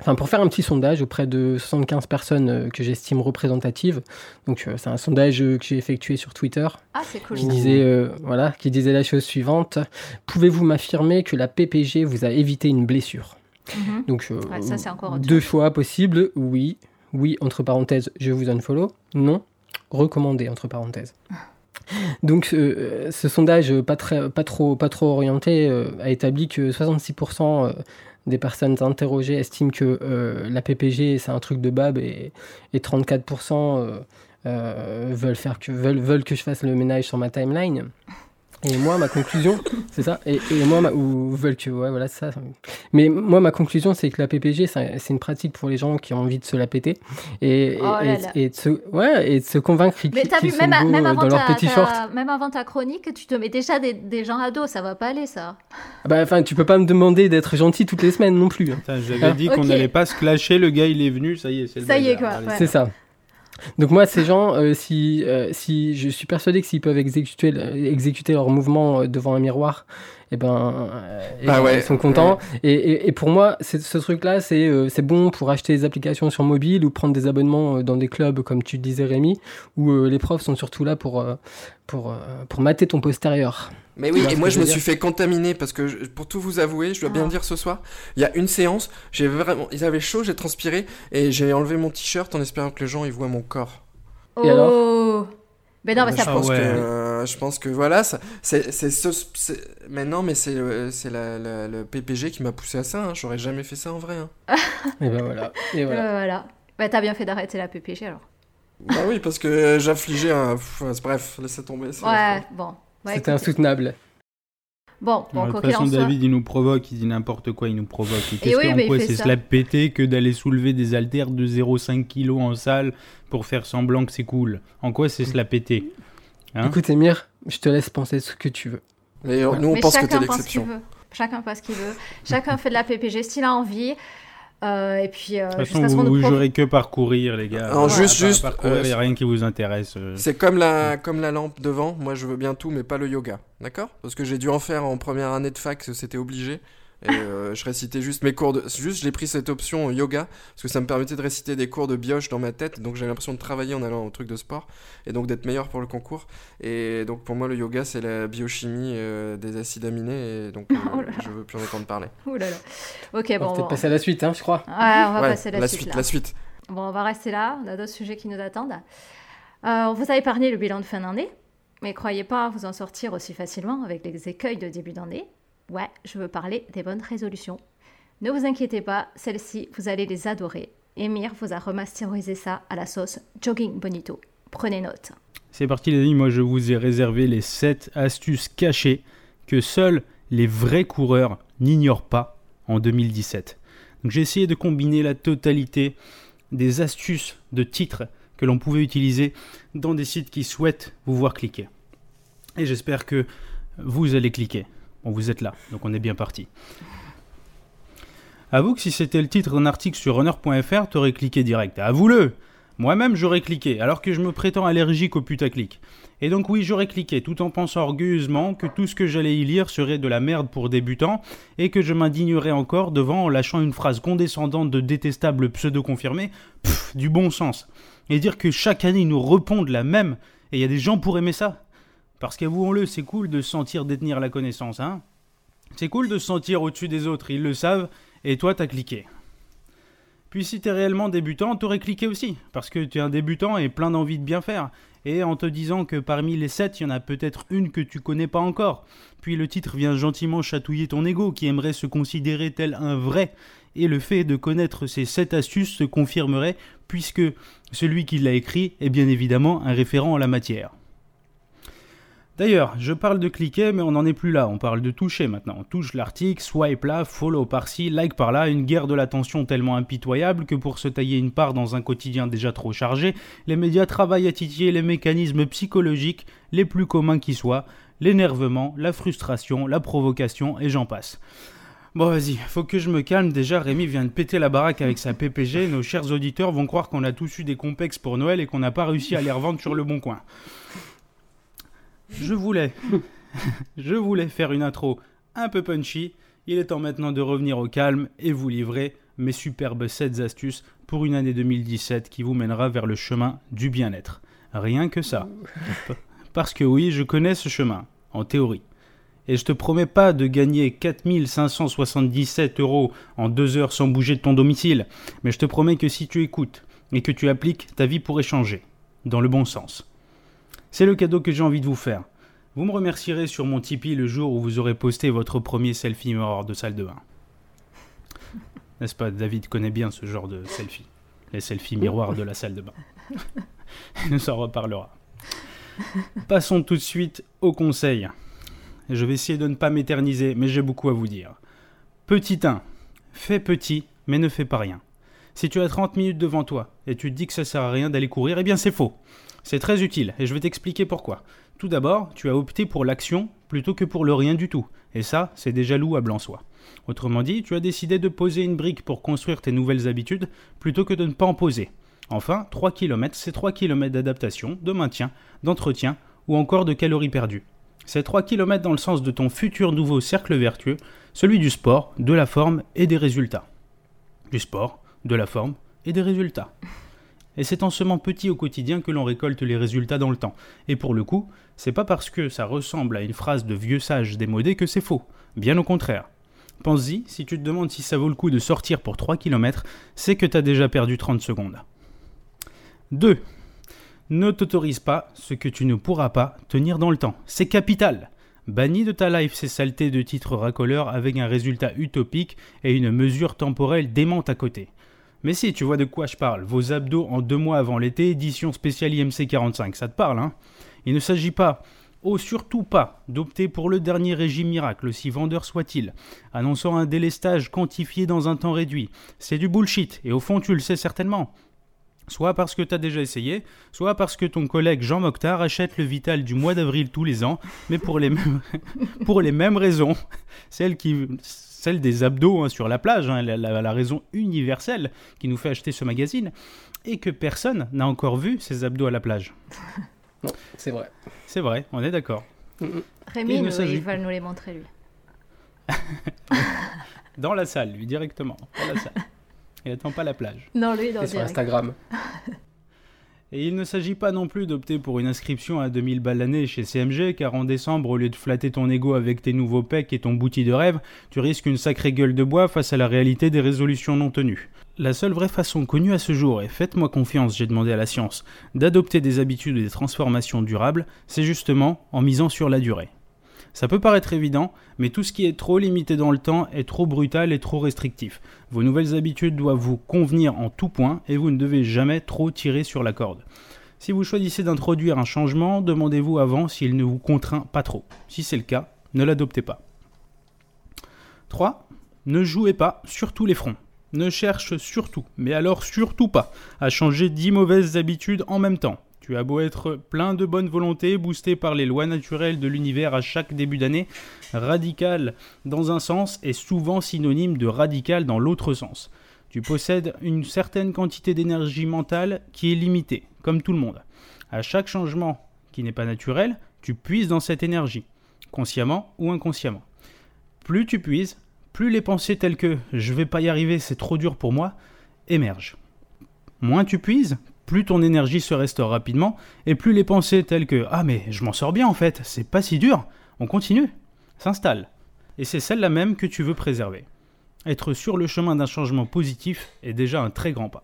Enfin, pour faire un petit sondage auprès de 75 personnes euh, que j'estime représentatives. Donc, euh, c'est un sondage euh, que j'ai effectué sur Twitter Ah, c'est cool. qui disait, euh, voilà, qui disait la chose suivante Pouvez-vous m'affirmer que la PPG vous a évité une blessure? Mhm. Donc, euh, Ouais, ça, c'est encore autre deux chose. choix possibles oui, oui, entre parenthèses, je vous unfollow, non, recommandé, entre parenthèses. <laughs> Donc, euh, ce sondage pas, très, pas, trop, pas trop orienté euh, a établi que 66% euh, des personnes interrogées estiment que euh, la PPG c'est un truc de bab et, et 34% euh, euh, veulent, faire que, veulent, veulent que je fasse le ménage sur ma timeline. Et moi, ma conclusion, <laughs> c'est ça. Et, et moi, ma- ou veulent que, ouais, voilà, c'est ça. Mais moi, ma conclusion, c'est que la PPG, c'est une pratique pour les gens qui ont envie de se la péter et, et, Oh là et- là. et de se, ouais, et de se convaincre qu'ils Mais t'as qu'ils vu, sont même, à- beaux même euh, avant dans leurs ta, petits shorts. même avant ta chronique, tu te mets déjà des, des gens ados, ça va pas aller, ça. Ah Bah, enfin, tu peux pas me demander d'être gentil toutes les semaines non plus. hein. J'avais Ah. dit qu'on n'allait pas se clasher, le gars il est venu, ça y est, c'est le Ça y est, quoi, ouais. C'est ça. Donc moi, ces gens, euh, si, euh, si je suis persuadé que s'ils peuvent exécuter, exécuter leur mouvement euh, devant un miroir, eh ben, euh, eh Bah ben, ouais, ils sont contents. Et, et, et pour moi, ce truc-là, c'est euh, c'est bon pour acheter des applications sur mobile ou prendre des abonnements euh, dans des clubs, comme tu disais Rémi, où euh, les profs sont surtout là pour, euh, pour, euh, pour mater ton postérieur. Mais oui, et moi je me suis fait contaminer parce que je- pour tout vous avouer, je dois bien Ah. dire ce soir, il y a une séance, j'ai vraiment, il avait chaud, j'ai transpiré et j'ai enlevé mon t-shirt en espérant que les gens ils voient mon corps. Et alors Oh Mais non, mais Bah, ça je pense Ah ouais. que euh, je pense que voilà, ça, c'est c'est ce, c'est- mais non, mais c'est le- c'est la- la- le PPG qui m'a poussé à ça. hein. J'aurais jamais fait ça en vrai. hein. <laughs> Et ben voilà. Et voilà. Euh, voilà. Bah, t'as bien fait d'arrêter la PPG alors. bah oui, parce que j'affligeais un. Bref, laissez tomber. c'est- Ouais, bon. Ouais, C'était insoutenable. Bon, bon, de quoi toute qu'il en façon, soit. David, il nous provoque, il dit n'importe quoi, il nous provoque. Et qu'est-ce oui, fait c'est se la péter que d'aller soulever des haltères de 0,5 kg en salle pour faire semblant que c'est cool En quoi c'est se la péter Hein? Écoute, Emir, je te laisse penser ce que tu veux. Mais euh, nous on Mais pense que t'es chacun pense ce qu'il l'exception. veut. Chacun pense ce qu'il veut. Chacun fait de la PPG s'il a envie. Euh, et puis, euh, De toute façon, vous, jouerez que parcourir, les gars. Alors, Voilà, juste- par- juste, Parcourir, euh, il n'y a rien qui vous intéresse. euh. C'est comme la, comme la lampe devant. Moi, je veux bien tout, mais pas le yoga. D'accord? Parce que j'ai dû en faire en première année de fac, c'était obligé. Et euh, je récitais juste mes cours de. Juste, j'ai pris cette option yoga, parce que ça me permettait de réciter des cours de bioche dans ma tête. Donc, j'avais l'impression de travailler en allant au truc de sport. Et donc, d'être meilleur pour le concours. Et donc, pour moi, le yoga, c'est la biochimie euh, des acides aminés. Et donc, euh, <laughs> Oh là là. je veux plus en entendre parler. Ouh là là. Ok, On va bon. peut-être bon. passer à la suite, hein, je crois. Ouais, on va Ouais, passer à la, suite, là. la suite. Bon, on va rester là. On a d'autres sujets qui nous attendent. Euh, on vous a épargné le bilan de fin d'année, mais croyez pas vous en sortir aussi facilement avec les écueils de début d'année. Ouais, je veux parler des bonnes résolutions. Ne vous inquiétez pas, celles-ci, vous allez les adorer. Emir vous a remasterisé ça à la sauce Jogging Bonito. Prenez note. C'est parti, les amis. Moi, je vous ai réservé les 7 astuces cachées que seuls les vrais coureurs n'ignorent pas en 2017. Donc, j'ai essayé de combiner la totalité des astuces de titres que l'on pouvait utiliser dans des sites qui souhaitent vous voir cliquer. Et j'espère que vous allez cliquer. Bon, vous êtes là, donc on est bien parti. Avoue que si c'était le titre d'un article sur runner.fr, t'aurais cliqué direct. Avoue-le Moi-même, j'aurais cliqué, alors que je me prétends allergique au putaclic. Et donc oui, j'aurais cliqué, tout en pensant orgueilleusement que tout ce que j'allais y lire serait de la merde pour débutants, et que je m'indignerais encore devant en lâchant une phrase condescendante de détestable pseudo-confirmé, du bon sens. Et dire que chaque année ils nous répondent la même, et il y a des gens pour aimer ça? Parce qu'avouons-le, c'est cool de se sentir détenir la connaissance, hein C'est cool de se sentir au-dessus des autres, ils le savent, et toi t'as cliqué. Puis si t'es réellement débutant, t'aurais cliqué aussi, parce que tu es un débutant et plein d'envie de bien faire, et en te disant que parmi les 7, il y en a peut-être une que tu connais pas encore. Puis le titre vient gentiment chatouiller ton ego qui aimerait se considérer tel un vrai, et le fait de connaître ces 7 astuces se confirmerait, puisque celui qui l'a écrit est bien évidemment un référent en la matière. D'ailleurs, je parle de cliquer, mais on n'en est plus là, on parle de toucher maintenant. On touche l'article, swipe là, follow par-ci, like par-là, une guerre de l'attention tellement impitoyable que pour se tailler une part dans un quotidien déjà trop chargé, les médias travaillent à titiller les mécanismes psychologiques les plus communs qui soient, l'énervement, la frustration, la provocation, et j'en passe. Bon vas-y, faut que je me calme, déjà Rémi vient de péter la baraque avec sa PPG, nos chers auditeurs vont croire qu'on a tous eu des complexes pour Noël et qu'on n'a pas réussi à les revendre sur le bon coin. Je voulais, <laughs> je voulais faire une intro un peu punchy. Il est temps maintenant de revenir au calme et vous livrer mes superbes 7 astuces pour une année 2017 qui vous mènera vers le chemin du bien-être. Rien que ça. <laughs> Parce que oui, je connais ce chemin, en théorie. Et je te promets pas de gagner 4577 euros en deux heures sans bouger de ton domicile, mais je te promets que si tu écoutes et que tu appliques, ta vie pourrait changer. Dans le bon sens. C'est le cadeau que j'ai envie de vous faire. Vous me remercierez sur mon Tipeee le jour où vous aurez posté votre premier selfie miroir de salle de bain. N'est-ce pas, David connaît bien ce genre de selfie. Les selfies miroirs de la salle de bain. <laughs> Il nous en reparlera. Passons tout de suite au conseil. Je vais essayer de ne pas m'éterniser, mais j'ai beaucoup à vous dire. Petit 1. Fais petit, mais ne fais pas rien. Si tu as 30 minutes devant toi et tu te dis que ça sert à rien d'aller courir, eh bien c'est faux. C'est très utile et je vais t'expliquer pourquoi. Tout d'abord, tu as opté pour l'action plutôt que pour le rien du tout. Et ça, c'est déjà louable en soi. Autrement dit, tu as décidé de poser une brique pour construire tes nouvelles habitudes plutôt que de ne pas en poser. Enfin, 3 km, c'est 3 km d'adaptation, de maintien, d'entretien ou encore de calories perdues. C'est 3 km dans le sens de ton futur nouveau cercle vertueux, celui du sport, de la forme et des résultats. Du sport, de la forme et des résultats. Et c'est en semant petit au quotidien que l'on récolte les résultats dans le temps. Et pour le coup, c'est pas parce que ça ressemble à une phrase de vieux sage démodé que c'est faux. Bien au contraire. Pense-y, si tu te demandes si ça vaut le coup de sortir pour 3 km, c'est que t'as déjà perdu 30 secondes. 2. Ne t'autorise pas ce que tu ne pourras pas tenir dans le temps. C'est capital. Bannis de ta life ces saletés de titres racoleurs avec un résultat utopique et une mesure temporelle démente à côté. Mais si, tu vois de quoi je parle. Vos abdos en deux mois avant l'été, édition spéciale IMC 45, ça te parle, hein? Il ne s'agit pas, oh surtout pas, d'opter pour le dernier régime miracle, aussi vendeur soit-il, annonçant un délestage quantifié dans un temps réduit. C'est du bullshit, et au fond tu le sais certainement. Soit parce que tu as déjà essayé, soit parce que ton collègue Jean Mokhtar achète le Vital du mois d'avril tous les ans, mais pour les mêmes, <laughs> pour les mêmes raisons. Celle qui, celle des abdos hein, sur la plage, hein, la, raison universelle qui nous fait acheter ce magazine, et que personne n'a encore vu ces abdos à la plage. <laughs> Non, c'est vrai. C'est vrai, on est d'accord. Rémi, il, va nous les montrer, lui. <laughs> dans la salle, lui, directement. Dans la salle. Il n'attend pas la plage. Non, lui, dans sur Instagram. <laughs> Et il ne s'agit pas non plus d'opter pour une inscription à 2000 balles l'année chez CMG, car en décembre, au lieu de flatter ton ego avec tes nouveaux pecs et ton bouti de rêve, tu risques une sacrée gueule de bois face à la réalité des résolutions non tenues. La seule vraie façon connue à ce jour, et faites-moi confiance, j'ai demandé à la science, d'adopter des habitudes et des transformations durables, c'est justement en misant sur la durée. Ça peut paraître évident, mais tout ce qui est trop limité dans le temps est trop brutal et trop restrictif. Vos nouvelles habitudes doivent vous convenir en tout point et vous ne devez jamais trop tirer sur la corde. Si vous choisissez d'introduire un changement, demandez-vous avant s'il ne vous contraint pas trop. Si c'est le cas, ne l'adoptez pas. 3. Ne jouez pas sur tous les fronts. Ne cherche surtout, mais alors surtout pas, à changer 10 mauvaises habitudes en même temps. Tu as beau être plein de bonne volonté, boosté par les lois naturelles de l'univers à chaque début d'année, radical dans un sens est souvent synonyme de radical dans l'autre sens. Tu possèdes une certaine quantité d'énergie mentale qui est limitée, comme tout le monde. À chaque changement qui n'est pas naturel, tu puises dans cette énergie, consciemment ou inconsciemment. Plus tu puises, plus les pensées telles que je vais pas y arriver, c'est trop dur pour moi émergent. Moins tu puises, plus ton énergie se restaure rapidement, et plus les pensées telles que Ah mais je m'en sors bien en fait, c'est pas si dur, on continue, s'installent. Et c'est celle-là même que tu veux préserver. Être sur le chemin d'un changement positif est déjà un très grand pas.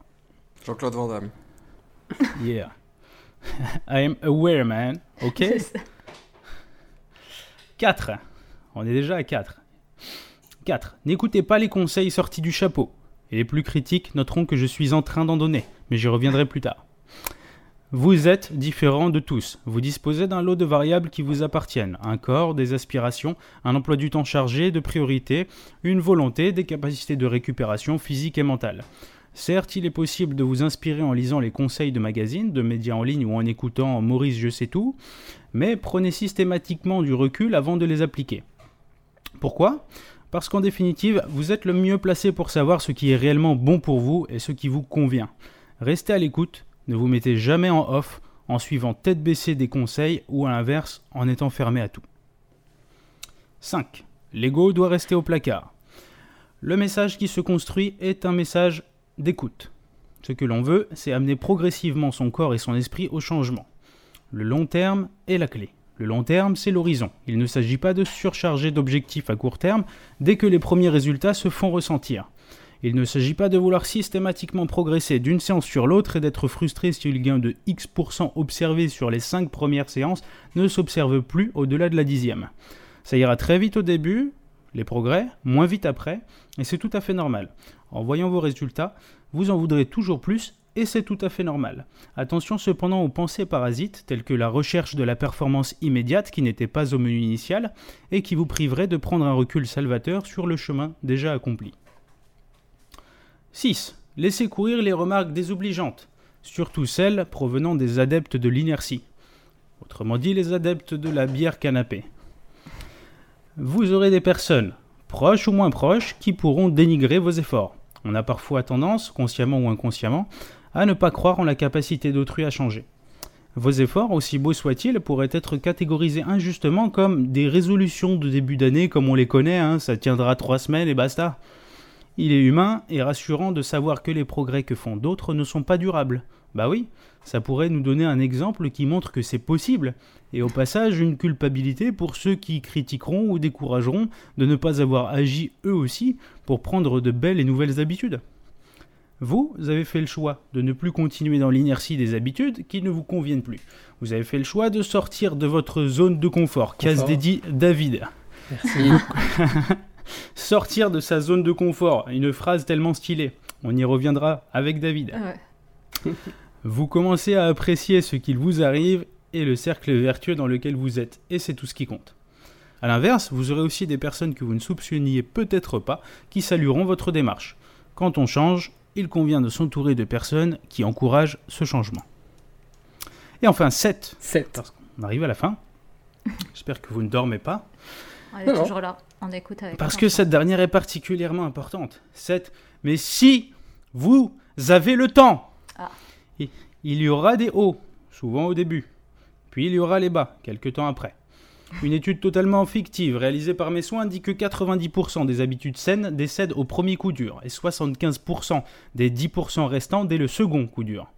Jean-Claude Van Damme. <laughs> Yeah. <laughs> I am aware, man. Ok 4. On est déjà à 4. 4. N'écoutez pas les conseils sortis du chapeau. Et les plus critiques noteront que je suis en train d'en donner mais j'y reviendrai plus tard. Vous êtes différent de tous. Vous disposez d'un lot de variables qui vous appartiennent. Un corps, des aspirations, un emploi du temps chargé, de priorités, une volonté, des capacités de récupération physique et mentale. Certes, il est possible de vous inspirer en lisant les conseils de magazines, de médias en ligne ou en écoutant Maurice Je sais tout, mais prenez systématiquement du recul avant de les appliquer. Pourquoi? Parce qu'en définitive, vous êtes le mieux placé pour savoir ce qui est réellement bon pour vous et ce qui vous convient. Restez à l'écoute, ne vous mettez jamais en off en suivant tête baissée des conseils ou à l'inverse en étant fermé à tout. 5. L'ego doit rester au placard. Le message qui se construit est un message d'écoute. Ce que l'on veut, c'est amener progressivement son corps et son esprit au changement. Le long terme est la clé. Le long terme, c'est l'horizon. Il ne s'agit pas de surcharger d'objectifs à court terme dès que les premiers résultats se font ressentir. Il ne s'agit pas de vouloir systématiquement progresser d'une séance sur l'autre et d'être frustré si le gain de X% observé sur les 5 premières séances ne s'observe plus au-delà de la dixième. Ça ira très vite au début, les progrès, moins vite après, et c'est tout à fait normal. En voyant vos résultats, vous en voudrez toujours plus et c'est tout à fait normal. Attention cependant aux pensées parasites telles que la recherche de la performance immédiate qui n'était pas au menu initial et qui vous priverait de prendre un recul salvateur sur le chemin déjà accompli. 6. Laissez courir les remarques désobligeantes, surtout celles provenant des adeptes de l'inertie. Autrement dit, les adeptes de la bière canapé. Vous aurez des personnes, proches ou moins proches, qui pourront dénigrer vos efforts. On a parfois tendance, consciemment ou inconsciemment, à ne pas croire en la capacité d'autrui à changer. Vos efforts, aussi beaux soient-ils, pourraient être catégorisés injustement comme des résolutions de début d'année comme on les connaît, hein, ça tiendra trois semaines et basta. Il est humain et rassurant de savoir que les progrès que font d'autres ne sont pas durables. Bah oui, ça pourrait nous donner un exemple qui montre que c'est possible, et au passage une culpabilité pour ceux qui critiqueront ou décourageront de ne pas avoir agi eux aussi pour prendre de belles et nouvelles habitudes. Vous avez fait le choix de ne plus continuer dans l'inertie des habitudes qui ne vous conviennent plus. Vous avez fait le choix de sortir de votre zone de confort. Case Confort. dédiée David. Merci. <laughs> Sortir de sa zone de confort. Une phrase tellement stylée. On y reviendra avec David. Ouais. <laughs> Vous commencez à apprécier ce qu'il vous arrive et le cercle vertueux dans lequel vous êtes. Et c'est tout ce qui compte. A l'inverse, vous aurez aussi des personnes que vous ne soupçonniez peut-être pas qui salueront votre démarche. Quand on change, il convient de s'entourer de personnes qui encouragent ce changement. Et enfin, 7. 7. Parce qu'on arrive à la fin. J'espère que vous ne dormez pas. On est toujours là. On écoute avec Parce que cette dernière est particulièrement importante. 7. Mais si vous avez le temps, Ah. il y aura des hauts, souvent au début. Puis il y aura les bas, quelques temps après. Une étude totalement fictive réalisée par mes soins dit que 90% des habitudes saines décèdent au premier coup dur et 75% des 10% restants dès le second coup dur.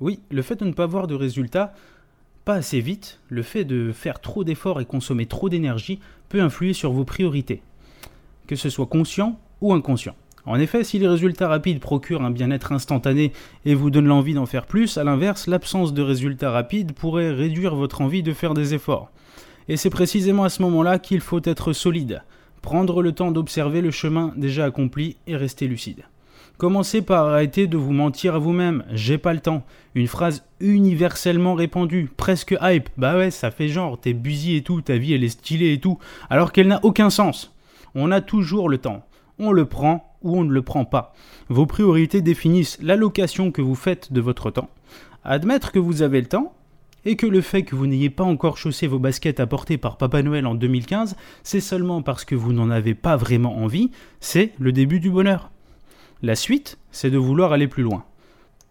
Oui, le fait de ne pas avoir de résultats pas assez vite, le fait de faire trop d'efforts et consommer trop d'énergie peut influer sur vos priorités, que ce soit conscient ou inconscient. En effet, si les résultats rapides procurent un bien-être instantané et vous donnent l'envie d'en faire plus, à l'inverse, l'absence de résultats rapides pourrait réduire votre envie de faire des efforts. Et c'est précisément à ce moment-là qu'il faut être solide, prendre le temps d'observer le chemin déjà accompli et rester lucide. Commencez par arrêter de vous mentir à vous-même, j'ai pas le temps. Une phrase universellement répandue, presque hype, bah ouais, ça fait genre, t'es busy et tout, ta vie elle est stylée et tout, alors qu'elle n'a aucun sens. On a toujours le temps. On le prend ou on ne le prend pas. Vos priorités définissent l'allocation que vous faites de votre temps. Admettre que vous avez le temps, et que le fait que vous n'ayez pas encore chaussé vos baskets apportées par Papa Noël en 2015, c'est seulement parce que vous n'en avez pas vraiment envie, c'est le début du bonheur. La suite, c'est de vouloir aller plus loin.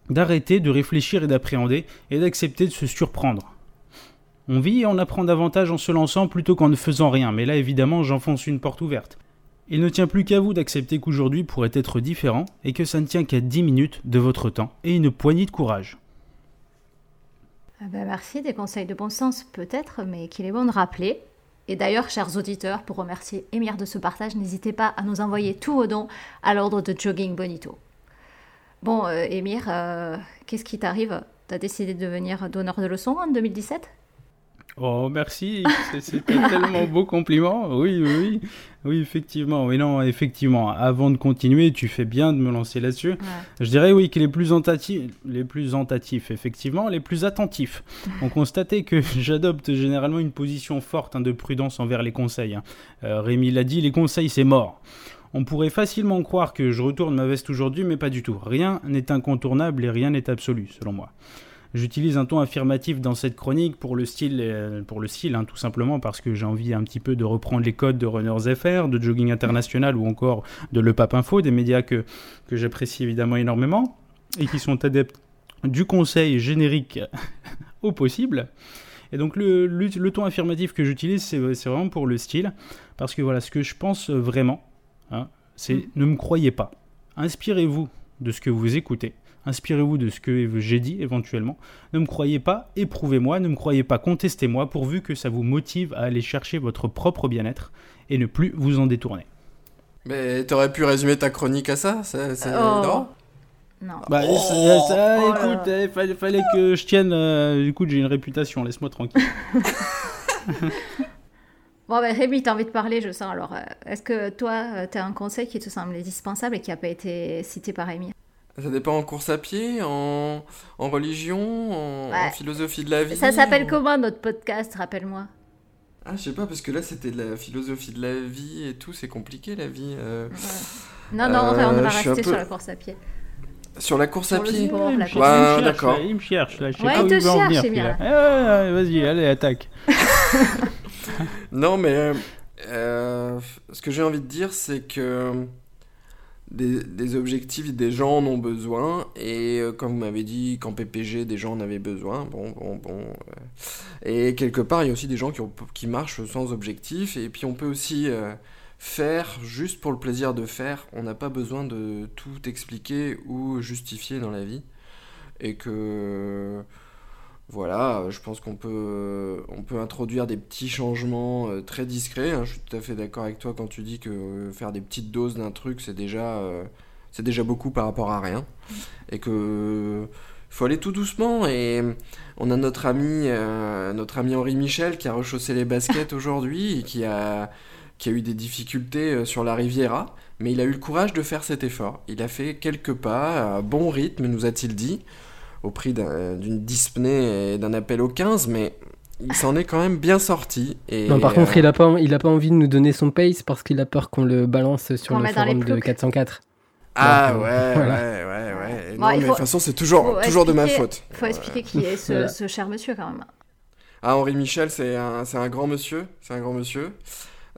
D'arrêter de réfléchir et d'appréhender, et d'accepter de se surprendre. On vit et on apprend davantage en se lançant plutôt qu'en ne faisant rien, mais là évidemment j'enfonce une porte ouverte. Il ne tient plus qu'à vous d'accepter qu'aujourd'hui pourrait être différent et que ça ne tient qu'à 10 minutes de votre temps et une poignée de courage. Ah ben, merci, des conseils de bon sens peut-être, mais qu'il est bon de rappeler. Et d'ailleurs, chers auditeurs, pour remercier Émir de ce partage, n'hésitez pas à nous envoyer tous vos dons à l'ordre de Jogging Bonito. Bon, euh, Émir, euh, qu'est-ce qui t'arrive? T'as décidé de devenir donneur de leçons en 2017 Oh, merci, c'était tellement beau compliment. Oui, oui, oui, effectivement. Oui, non, effectivement. Avant de continuer, tu fais bien de me lancer là-dessus. Je dirais oui que les plus entatifs, les plus entatifs, effectivement, les plus attentifs, ont constaté que <laughs> j'adopte généralement une position forte hein, de prudence envers les conseils. hein. Euh, Rémi l'a dit, les conseils c'est mort. On pourrait facilement croire que je retourne ma veste aujourd'hui, mais pas du tout. Rien n'est incontournable et rien n'est absolu, selon moi. J'utilise un ton affirmatif dans cette chronique pour le style, euh, pour le style hein, tout simplement parce que j'ai envie un petit peu de reprendre les codes de Runners FR, de Jogging International ou encore de Le Pape Info, des médias que, que j'apprécie évidemment énormément et qui sont adeptes du conseil générique <laughs> au possible. Et donc le, le, le ton affirmatif que j'utilise, c'est c'est vraiment pour le style, parce que voilà, ce que je pense vraiment, hein, c'est Mm. ne me croyez pas. Inspirez-vous de ce que vous écoutez. Inspirez-vous de ce que j'ai dit éventuellement. Ne me croyez pas, éprouvez-moi, ne me croyez pas, contestez-moi, pourvu que ça vous motive à aller chercher votre propre bien-être et ne plus vous en détourner. Mais t'aurais pu résumer ta chronique à ça c'est, c'est- Oh. Non? Non. Bah, Oh. ça, ça, Oh écoute, il fallait, fallait que je tienne. euh, écoute, j'ai une réputation, laisse-moi tranquille. <laughs> <laughs> Bon, ben Rémi, t'as envie de parler, je sens. Alors, euh, est-ce que toi, tu as un conseil qui te semble indispensable et qui n'a pas été cité par Émir Ça dépend en course à pied, en, en religion, en, Ouais. en philosophie de la vie. Ça s'appelle en- comment notre podcast Rappelle-moi? Ah, je sais pas, parce que là c'était de la philosophie de la vie et tout, c'est compliqué la vie. euh. Non, non, on va- on va rester peu- sur la course à pied. Sur la course Sur à pied? sport, la il, me cherche, il me cherche, d'accord. là, il me cherche, là, je sais Ouais, pas il où te il va en cherche, venir. Ouais, vas-y, allez, attaque. <laughs> Non, mais euh, euh, ce que j'ai envie de dire, c'est que des, objectifs, des gens en ont besoin. Et euh, comme vous m'avez dit qu'en PPG, des gens en avaient besoin. Bon, bon, bon. Euh. et quelque part, il y a aussi des gens qui, qui marchent sans objectif. Et puis on peut aussi euh, faire juste pour le plaisir de faire. On n'a pas besoin de tout expliquer ou justifier dans la vie. Et que voilà, je pense qu'on peut, on peut introduire des petits changements euh, très discrets. Hein. Je suis tout à fait d'accord avec toi quand tu dis que faire des petites doses d'un truc, c'est déjà, euh, déjà beaucoup par rapport à rien. Et que faut aller tout doucement. Et on a notre ami, euh, notre ami Henri Michel qui a rechaussé les baskets aujourd'hui et qui a, qui a eu des difficultés sur la Riviera. Mais il a eu le courage de faire cet effort. Il a fait quelques pas à bon rythme, nous a-t-il dit au prix d'une dyspnée et d'un appel au 15, mais il s'en est quand même bien sorti. Et non, par contre, il n'a pas, il a pas envie de nous donner son pace parce qu'il a peur qu'on le balance sur le forum de 404. Ah <laughs> ouais, ouais, ouais, ouais, non, mais de toute façon, c'est toujours, toujours de ma faute. Il faut expliquer qui est ce, cher monsieur quand même. Ah, Henri Michel, c'est un, un grand monsieur. C'est un grand monsieur.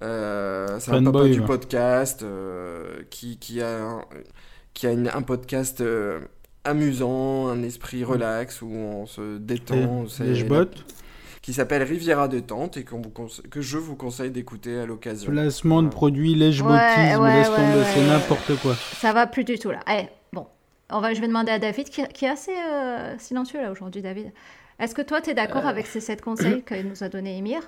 Euh, c'est un papa du podcast euh, qui, qui a, qui a un podcast euh, amusant, un esprit mm. relax où on se détend. C'est qui s'appelle Riviera Détente et que je vous conseille d'écouter à l'occasion. Placement de produits, lèche-bottisme, c'est n'importe quoi. Ça va plus du tout là. Eh, bon, on va, je vais demander à David, qui, est assez euh, silencieux là aujourd'hui, David. Est-ce que toi, tu es d'accord euh. avec ces sept conseils que nous a donné Emir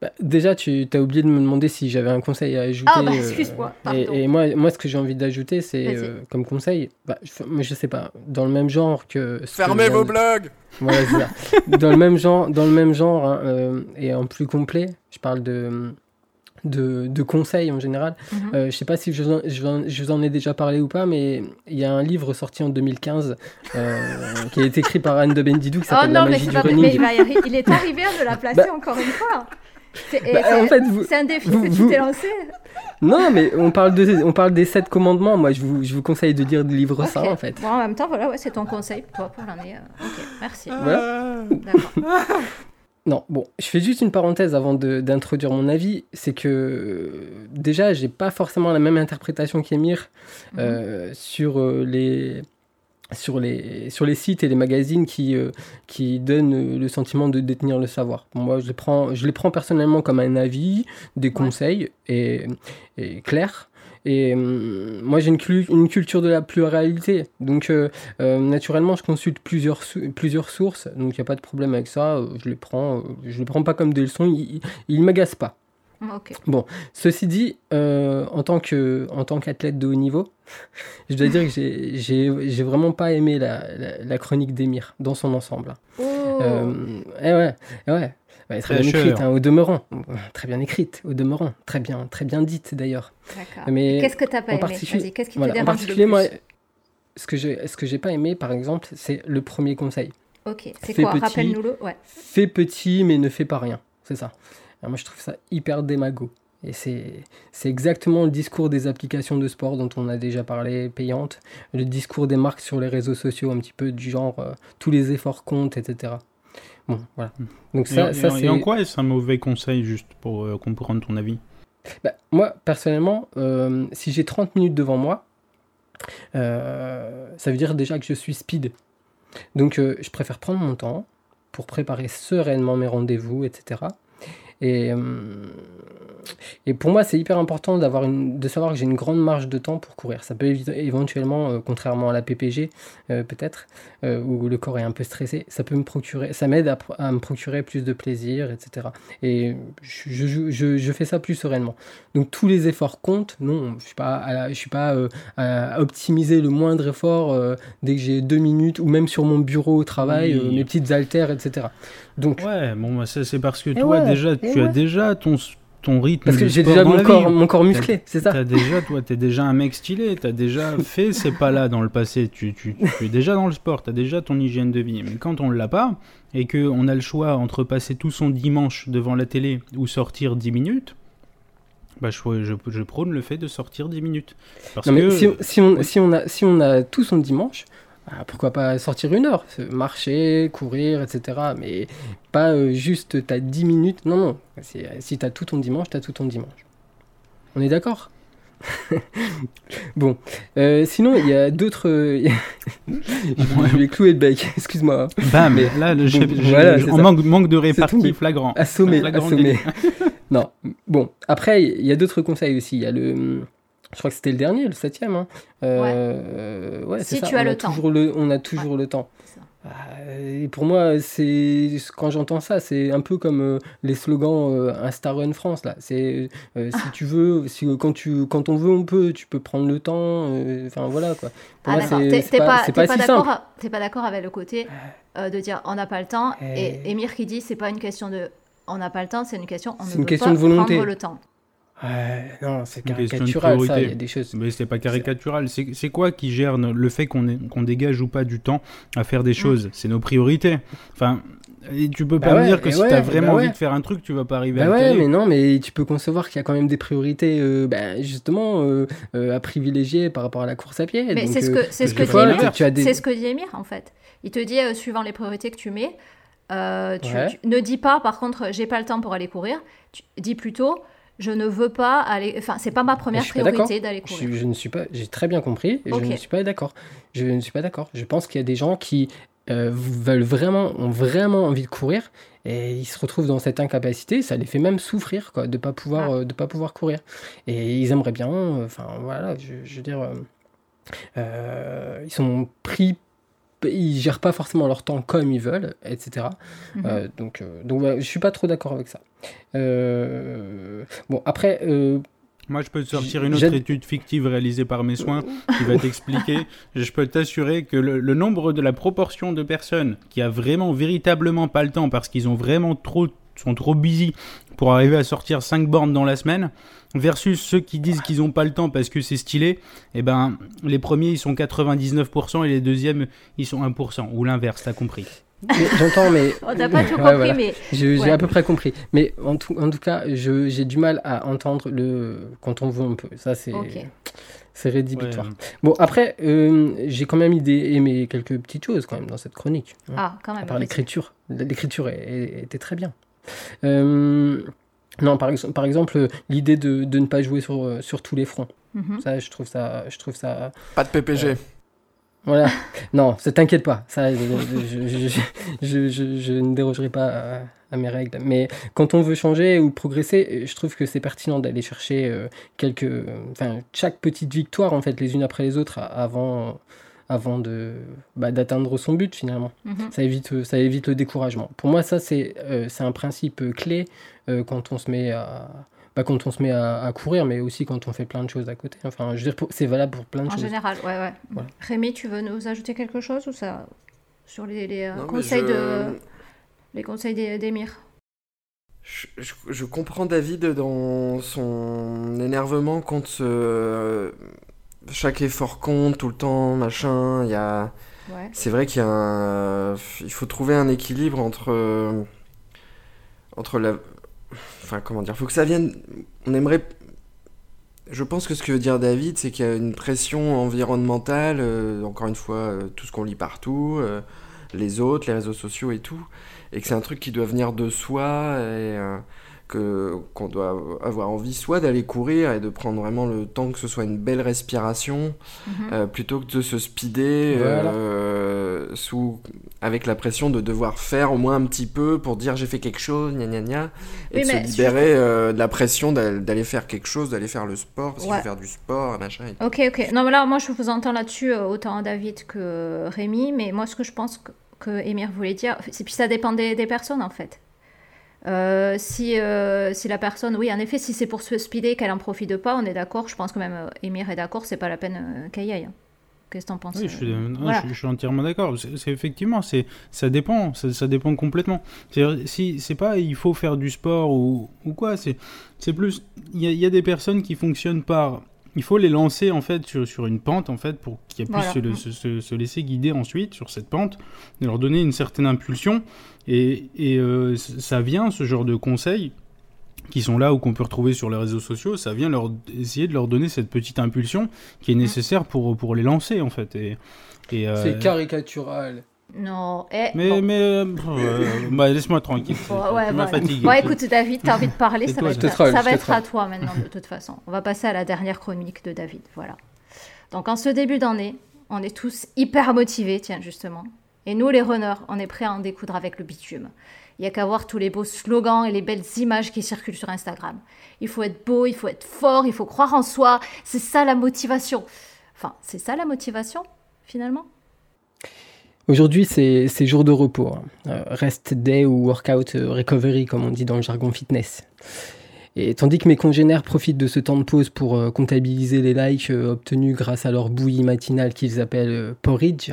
bah, déjà, tu as oublié de me demander si j'avais un conseil à ajouter. Ah, bah, euh, excuse-moi. et, moi, moi, ce que j'ai envie d'ajouter, c'est euh, comme conseil, bah, je, je sais pas, dans le même genre que. Fermez vos blogs Voilà, ça. <laughs> dans, le même genre, dans le même genre, hein, euh, et en plus complet, je parle de. De, de conseils en général. Mhm. je sais pas si je, je, je, vous en ai déjà parlé ou pas, mais il y a un livre sorti en 2015 qui a été écrit par Anne de Bendidou qui oh s'appelle oh La magie du running. Mais il, est arrivé à de la <laughs> placer encore une fois. Bah, c'est un défi que tu t'es lancé Non, mais on parle, de, on parle des sept commandements. Moi, je vous, je vous conseille de lire le livre ça, en fait. Bon, en même temps, voilà, ouais, c'est ton conseil pour toi pour l'année. Euh, ok, merci. Voilà. D'accord. <laughs> Non, bon, je fais juste une parenthèse avant d'introduire mon avis. C'est que euh, déjà, j'ai pas forcément la même interprétation qu'Emir mhm. euh, sur les sur les, sur les sites et les magazines qui, euh, qui donnent le sentiment de détenir le savoir. moi, je les, prends, je les prends personnellement comme un avis, des conseils et, et clairs. Et euh, moi, j'ai une, une, culture de la pluralité. Donc, euh, naturellement, je consulte plusieurs, plusieurs sources. Donc, il n'y a pas de problème avec ça. Je les prends, je les prends pas comme des leçons. Ils ne m'agacent pas. Bon, ceci dit, euh, en tant que en tant qu'athlète de haut niveau, <laughs> je dois dire que j'ai vraiment pas aimé la, la, chronique d'Emir dans son ensemble. Oh. Euh, eh ouais, eh ouais. très bien écrite, hein, au demeurant. Très bien écrite, au demeurant. Très bien, très bien dite d'ailleurs. Mais qu'est-ce que t'as pas aimé Qu'est-ce qui te En particulier, moi, ce que j'ai, ce que j'ai pas aimé, par exemple, c'est le premier conseil. Ok. C'est quoi? Rappelle-nous-le. Ouais. Fais petit, mais ne fais pas rien. C'est ça moi, je trouve ça hyper démago. Et c'est exactement le discours des applications de sport dont on a déjà parlé, payantes, le discours des marques sur les réseaux sociaux, un petit peu du genre euh, tous les efforts comptent, etc. Bon, voilà. Donc ça, et, ça en quoi est-ce un mauvais conseil, juste pour euh, comprendre ton avis? Bah, Moi, personnellement, euh, si j'ai 30 minutes devant moi, ça veut dire déjà que je suis speed. Donc je préfère prendre mon temps pour préparer sereinement mes rendez-vous, etc. Et, euh, et pour moi, c'est hyper important d'avoir une, de savoir que j'ai une grande marge de temps pour courir. Ça peut éventuellement, euh, contrairement à la PPG, euh, peut-être, où le corps est un peu stressé, ça peut me procurer, ça m'aide à, me procurer plus de plaisir, etc. Et je, je, je, fais ça plus sereinement. Donc tous les efforts comptent. Non, je suis pas, je suis pas à optimiser le moindre effort dès que j'ai deux minutes, ou même sur mon bureau au travail, mes petites haltères, etc. Donc, ouais, bon, bah, c'est parce que toi, déjà, tu as déjà ton, ton rythme. Parce que j'ai déjà mon corps, mon corps musclé, c'est ça. As déjà, toi, t'es déjà un mec stylé, t'as déjà <laughs> fait ces pas-là dans le passé, tu, tu, tu, es déjà dans le sport, t'as déjà ton hygiène de vie. Mais quand on l'a pas, et qu'on a le choix entre passer tout son dimanche devant la télé ou sortir 10 minutes, bah, je, je, je, prône le fait de sortir 10 minutes. Parce que... si, si, on, si, on a, si on a tout son dimanche, pourquoi pas sortir une heure, marcher, courir, etc. Mais pas euh, juste t'as 10 minutes. Non, non. Si t'as tout ton dimanche, t'as tout ton dimanche. On est d'accord? <laughs> Bon, euh, sinon il y a d'autres. euh, <laughs> je vais clouer le bec, <laughs> excuse-moi. Bam, mais là, le- j'ai- voilà, on manque, manque de répartie flagrant. Assommé, assommé. non, bon, après il y a d'autres conseils aussi. Il y a le. Je crois que c'était le dernier, le septième. Hein. Euh, ouais, c'est Si ça. tu as on le a temps. Toujours le, on a toujours le temps. C'est ça. Ah, Et pour moi, c'est quand j'entends ça, c'est un peu comme euh, les slogans euh, Insta Run France là. C'est euh, Ah. si tu veux, si quand tu quand on veut, on peut. Tu peux prendre le temps. euh, Enfin voilà quoi. Pour Ah moi, d'accord, c'est pas, pas, pas pas si d'accord simple. t'es pas d'accord avec le côté euh, de dire on n'a pas le temps et Eh. Émir qui dit c'est pas une question de on n'a pas le temps, c'est une question on ne une veut question pas de volonté. prendre le temps. Ouais, non, c'est caricatural ça. Il y priorité. a des choses. Mais c'est pas caricatural. C'est quoi qui gère le fait qu'on dégage ou pas du temps à faire des choses? C'est nos priorités. Enfin, et tu peux Bah pas me dire que et si ouais, t'as bah vraiment ouais. envie de faire un truc, tu vas pas arriver Bah à le ouais, mais non, mais tu peux concevoir qu'il y a quand même des priorités, euh, bah, justement, euh, euh, à privilégier par rapport à la course à pied. Mais c'est ce euh, que c'est ce je que vais dit des- C'est ce que dit en fait. Il te dit euh, suivant les priorités que tu mets, euh, tu, Ouais. tu- ne dis pas par contre j'ai pas le temps pour aller courir. Tu dis plutôt je ne veux pas aller. Enfin c'est pas ma première je priorité d'aller Je, courir. je ne suis pas, j'ai très bien compris, et je ne suis pas d'accord. Je ne suis pas d'accord. Je pense qu'il y a des gens qui euh, veulent vraiment, ont vraiment envie de courir, et ils se retrouvent dans cette incapacité. Ça les fait même souffrir, quoi, de pas pouvoir, Ah. euh, de pas pouvoir courir. Et ils aimeraient bien, enfin voilà, je, je veux dire, euh, ils sont pris. Ils gèrent pas forcément leur temps comme ils veulent, etc. Mhm. Euh, donc, euh, donc ouais, je suis pas trop d'accord avec ça. Euh, bon, après, euh, Moi, je peux te sortir une autre étude fictive réalisée par mes soins qui va t'expliquer. <laughs> Je peux t'assurer que le, le nombre de la proportion de personnes qui a vraiment, véritablement pas le temps parce qu'ils ont vraiment trop, sont trop busy pour arriver à sortir 5 bornes dans la semaine, versus ceux qui disent qu'ils ont pas le temps parce que c'est stylé, eh ben, les premiers ils sont 99% et les deuxièmes ils sont 1%. Ou l'inverse, t'as compris. j'entends, mais <laughs> On n'a pas tout Ouais, compris, voilà. mais J'ai Ouais. à peu près compris. Mais en tout, en tout cas, je- j'ai du mal à entendre le quand on veut on peut. Ça, c'est Ok. c'est rédhibitoire. Ouais. Bon, après, euh, j'ai quand même idée, aimé quelques petites choses quand même dans cette chronique. hein. ah quand même. à part l'écriture. L'écriture était très bien. Euh, non, par, ex- par exemple, l'idée de, de ne pas jouer sur, euh, sur tous les fronts. Mhm. Ça, je trouve ça, je trouve ça Pas de PPG. voilà. <laughs> non, ça t'inquiète pas. Ça, je, je, je, je- je- je ne dérogerai pas à, à mes règles. Mais quand on veut changer ou progresser, je trouve que c'est pertinent d'aller chercher euh, quelques, euh, enfin, chaque petite victoire en fait, les unes après les autres, avant, avant de bah, d'atteindre son but finalement. Mhm. Ça évite, ça évite le découragement. Pour moi, ça c'est, euh, c'est un principe clé euh, quand on se met à bah, quand on se met à, à courir, mais aussi quand on fait plein de choses à côté. Enfin, je veux dire, c'est valable pour plein de En choses. général, ouais, ouais. Voilà. Rémi, tu veux nous ajouter quelque chose ou ça sur les, les, euh, Non, conseils je- de les conseils Je, je- je comprends David dans son énervement contre ce- chaque effort compte tout le temps, machin. Il y a, Ouais. c'est vrai qu'il y a un- il faut trouver un équilibre entre entre la, enfin comment dire, faut que ça vienne. On aimerait. Je pense que ce que veut dire David, c'est qu'il y a une pression environnementale. euh, encore une fois, euh, tout ce qu'on lit partout, euh, les autres, les réseaux sociaux et tout, et que c'est un truc qui doit venir de soi et que qu'on doit avoir envie soit d'aller courir et de prendre vraiment le temps que ce soit une belle respiration Mhm. euh, plutôt que de se speeder Voilà. euh, sous avec la pression de devoir faire au moins un petit peu pour dire j'ai fait quelque chose gna gna gna et Oui, de se libérer euh, de la pression d'al- d'aller faire quelque chose d'aller faire le sport parce qu'il faut faire du sport machin et tout. Ok, ok. Non, mais là, moi, je vous entends là-dessus, autant David que Rémi, mais moi, ce que je pense que, que voulait dire, c'est puis ça dépend des, des personnes, en fait. Euh, si, euh, si la personne, oui, en effet, si c'est pour se speeder, qu'elle en profite pas, on est d'accord. Je pense que même euh, Émir est d'accord, c'est pas la peine euh, qu'elle y aille. Qu'est-ce que t'en penses Oui, je suis, non, voilà. je, je suis entièrement d'accord. C'est effectivement, c'est ça dépend, ça, ça dépend complètement. C'est si c'est pas il faut faire du sport ou, ou quoi, c'est c'est plus il y, y a des personnes qui fonctionnent par il faut les lancer en fait sur, sur une pente en fait pour qu'ils puissent Voilà. se, se- se- se laisser guider ensuite sur cette pente, de leur donner une certaine impulsion et, et euh, ça vient ce genre de conseils qui sont là ou qu'on peut retrouver sur les réseaux sociaux, ça vient leur essayer de leur donner cette petite impulsion qui est nécessaire pour, pour les lancer en fait. Et, et, euh, C'est caricatural. Non, eh, Mais, bon. mais euh, euh, bah, laisse-moi tranquille. Bon, tu ouais, voilà. fatigué. Bon, écoute, David, t'as envie de parler, C'est ça toi, va, être, ça va être troll. à toi maintenant, de toute façon. On va passer à la dernière chronique de David. Voilà. Donc, en ce début d'année, on est tous hyper motivés, tiens, justement. Et nous, les runners, on est prêts à en découdre avec le bitume. Il n'y a qu'à voir tous les beaux slogans et les belles images qui circulent sur Instagram. Il faut être beau, il faut être fort, il faut croire en soi. C'est ça la motivation. Enfin, c'est ça la motivation, finalement? Aujourd'hui, c'est c'est jour de repos. hein. Euh, rest day ou workout euh, recovery, comme on dit dans le jargon fitness. Et tandis que mes congénères profitent de ce temps de pause pour euh, comptabiliser les likes euh, obtenus grâce à leur bouillie matinale qu'ils appellent euh, porridge,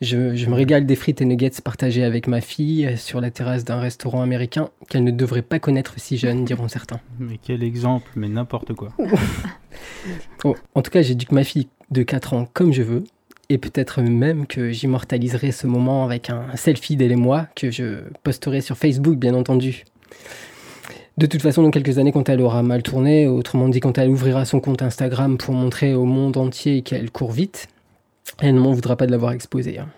je, je me régale des frites et nuggets partagés avec ma fille sur la terrasse d'un restaurant américain qu'elle ne devrait pas connaître si jeune, diront certains. Mais quel exemple, mais n'importe quoi. <laughs> Oh, en tout cas, j'éduque ma fille de 4 ans comme je veux. Et peut-être même que j'immortaliserai ce moment avec un selfie d'elle et moi que je posterai sur Facebook, bien entendu. De toute façon, dans quelques années, quand elle aura mal tourné, autrement dit, quand elle ouvrira son compte Instagram pour montrer au monde entier qu'elle court vite, elle ne m'en voudra pas de l'avoir exposée. hein.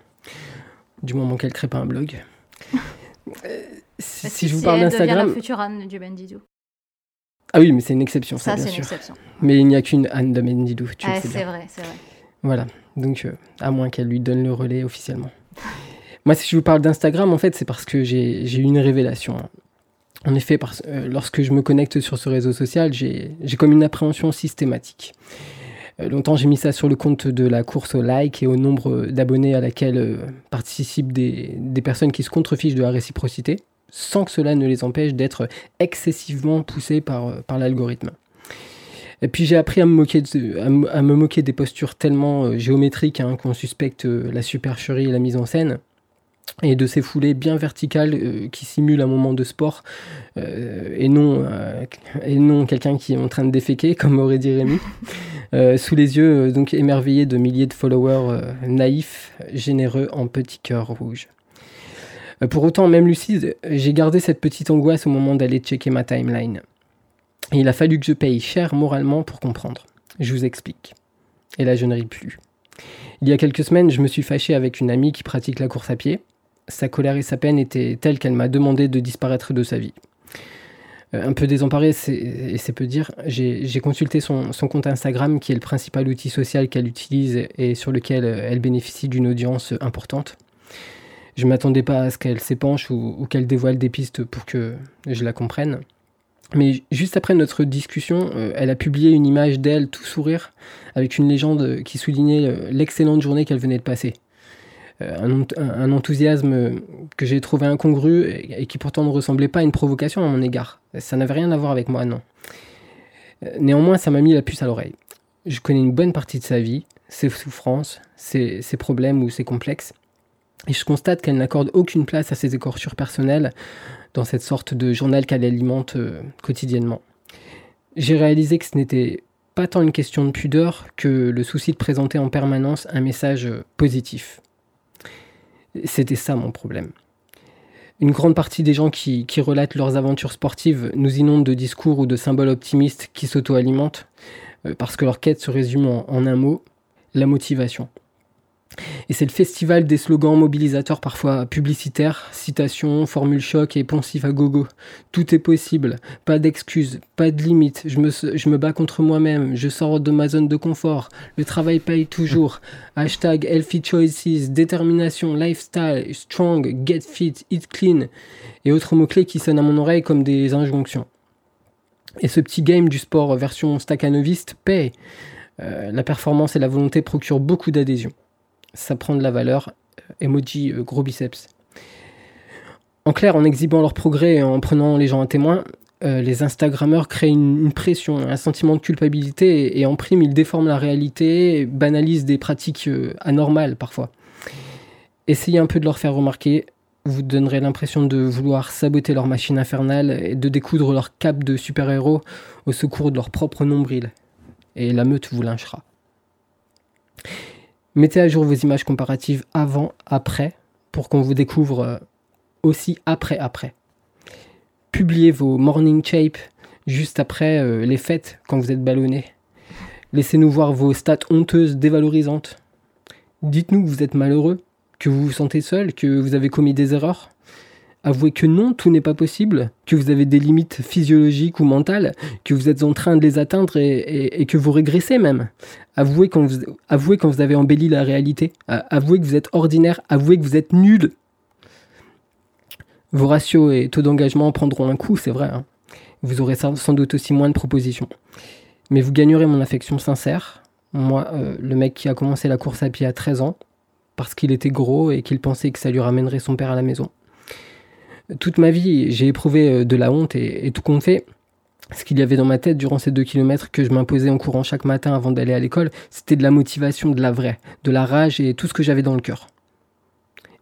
Du moment qu'elle crée pas un blog. <laughs> Euh, si, si je vous parle d'Instagram. la future Anne du Bendidou. Ah oui, mais c'est une exception, ça, Ça, bien c'est une sûr. exception. Mais il n'y a qu'une Anne de Mendidou, tu bien. c'est vrai, c'est vrai. Voilà, donc euh, à moins qu'elle lui donne le relais officiellement. Moi, si je vous parle d'Instagram, en fait, c'est parce que j'ai eu une révélation. En effet, euh, lorsque je me connecte sur ce réseau social, j'ai comme une appréhension systématique. Euh, longtemps, j'ai mis ça sur le compte de la course au like et au nombre d'abonnés à laquelle participent des, personnes qui se contrefichent de la réciprocité, sans que cela ne les empêche d'être excessivement poussés par l'algorithme. Et puis j'ai appris à me moquer, des postures tellement euh, géométriques hein, qu'on suspecte euh, la supercherie et la mise en scène, et de ces foulées bien verticales euh, qui simulent un moment de sport, et non, et non quelqu'un qui est en train de déféquer, <laughs> comme aurait dit Rémi, sous les yeux donc émerveillés de milliers de followers naïfs, généreux en petits cœurs rouges. Pour autant, même lucide, j'ai gardé cette petite angoisse au moment d'aller checker ma timeline. Il a fallu que je paye cher moralement pour comprendre. Je vous explique. Et là, je ne ris plus. Il y a quelques semaines, je me suis fâché avec une amie qui pratique la course à pied. Sa colère et sa peine étaient telles qu'elle m'a demandé de disparaître de sa vie. Euh, un peu désemparé, et c'est peu dire, j'ai consulté son, compte Instagram, qui est le principal outil social qu'elle utilise et sur lequel euh, elle bénéficie d'une audience importante. Je ne m'attendais pas à ce qu'elle s'épanche ou qu'elle dévoile des pistes pour que je la comprenne. Mais juste après notre discussion, euh, elle a publié une image d'elle tout sourire avec une légende qui soulignait euh, l'excellente journée qu'elle venait de passer. Euh, un, ent- un- un enthousiasme euh, que j'ai trouvé incongru et, qui pourtant ne ressemblait pas à une provocation à mon égard. Ça n'avait rien à voir avec moi, non. Euh, Néanmoins, ça m'a mis la puce à l'oreille. Je connais une bonne partie de sa vie, ses souffrances, ses, ses problèmes ou ses complexes. Et je constate qu'elle n'accorde aucune place à ses écorchures personnelles dans cette sorte de journal qu'elle alimente euh, quotidiennement. J'ai réalisé que ce n'était pas tant une question de pudeur que le souci de présenter en permanence un message euh, positif. C'était ça mon problème. Une grande partie des gens qui, relatent leurs aventures sportives nous inondent de discours ou de symboles optimistes qui s'auto-alimentent euh, parce que leur quête se résume en un mot, la motivation. Et c'est le festival des slogans mobilisateurs parfois publicitaires, citations, formules choc et poncifs à gogo. Tout est possible, pas d'excuses, pas de limites, je me, je me bats contre moi-même, je sors de ma zone de confort, le travail paye toujours. <laughs> Hashtag healthy choices, détermination, lifestyle, strong, get fit, eat clean, et autres mots-clés qui sonnent à mon oreille comme des injonctions. Et ce petit game du sport version staccanoviste paye. Euh, la performance et la volonté procurent beaucoup d'adhésion ça prend de la valeur. Euh, Emoji euh, gros biceps. En clair, en exhibant leurs progrès et en prenant les gens à témoin, euh, les Instagrammeurs créent une, pression, un sentiment de culpabilité et, en prime, ils déforment la réalité, banalisent des pratiques anormales parfois. Essayez un peu de leur faire remarquer, vous donnerez l'impression de vouloir saboter leur machine infernale et de découdre leur cape de super-héros au secours de leur propre nombril. Et la meute vous lynchera. Mettez à jour vos images comparatives avant, après, pour qu'on vous découvre euh, aussi après, après. Publiez vos morning shapes juste après euh, les fêtes quand vous êtes ballonné. Laissez-nous voir vos stats honteuses, dévalorisantes. Dites-nous que vous êtes malheureux, que vous vous sentez seul, que vous avez commis des erreurs. Avouez que non, tout n'est pas possible, que vous avez des limites physiologiques ou mentales, que vous êtes en train de les atteindre et, que vous régressez même. Avouez quand, vous, avez embelli la réalité. Avouez que vous êtes ordinaire. Avouez que vous êtes nul. Vos ratios et taux d'engagement prendront un coup, c'est vrai. Hein. Vous aurez sans doute aussi moins de propositions. Mais vous gagnerez mon affection sincère. Moi, euh, le mec qui a commencé la course à pied à 13 ans, parce qu'il était gros et qu'il pensait que ça lui ramènerait son père à la maison. Toute ma vie, j'ai éprouvé euh, de la honte et, tout compte fait, ce qu'il y avait dans ma tête durant ces deux kilomètres que je m'imposais en courant chaque matin avant d'aller à l'école, c'était de la motivation, de la vraie, de la rage et tout ce que j'avais dans le cœur.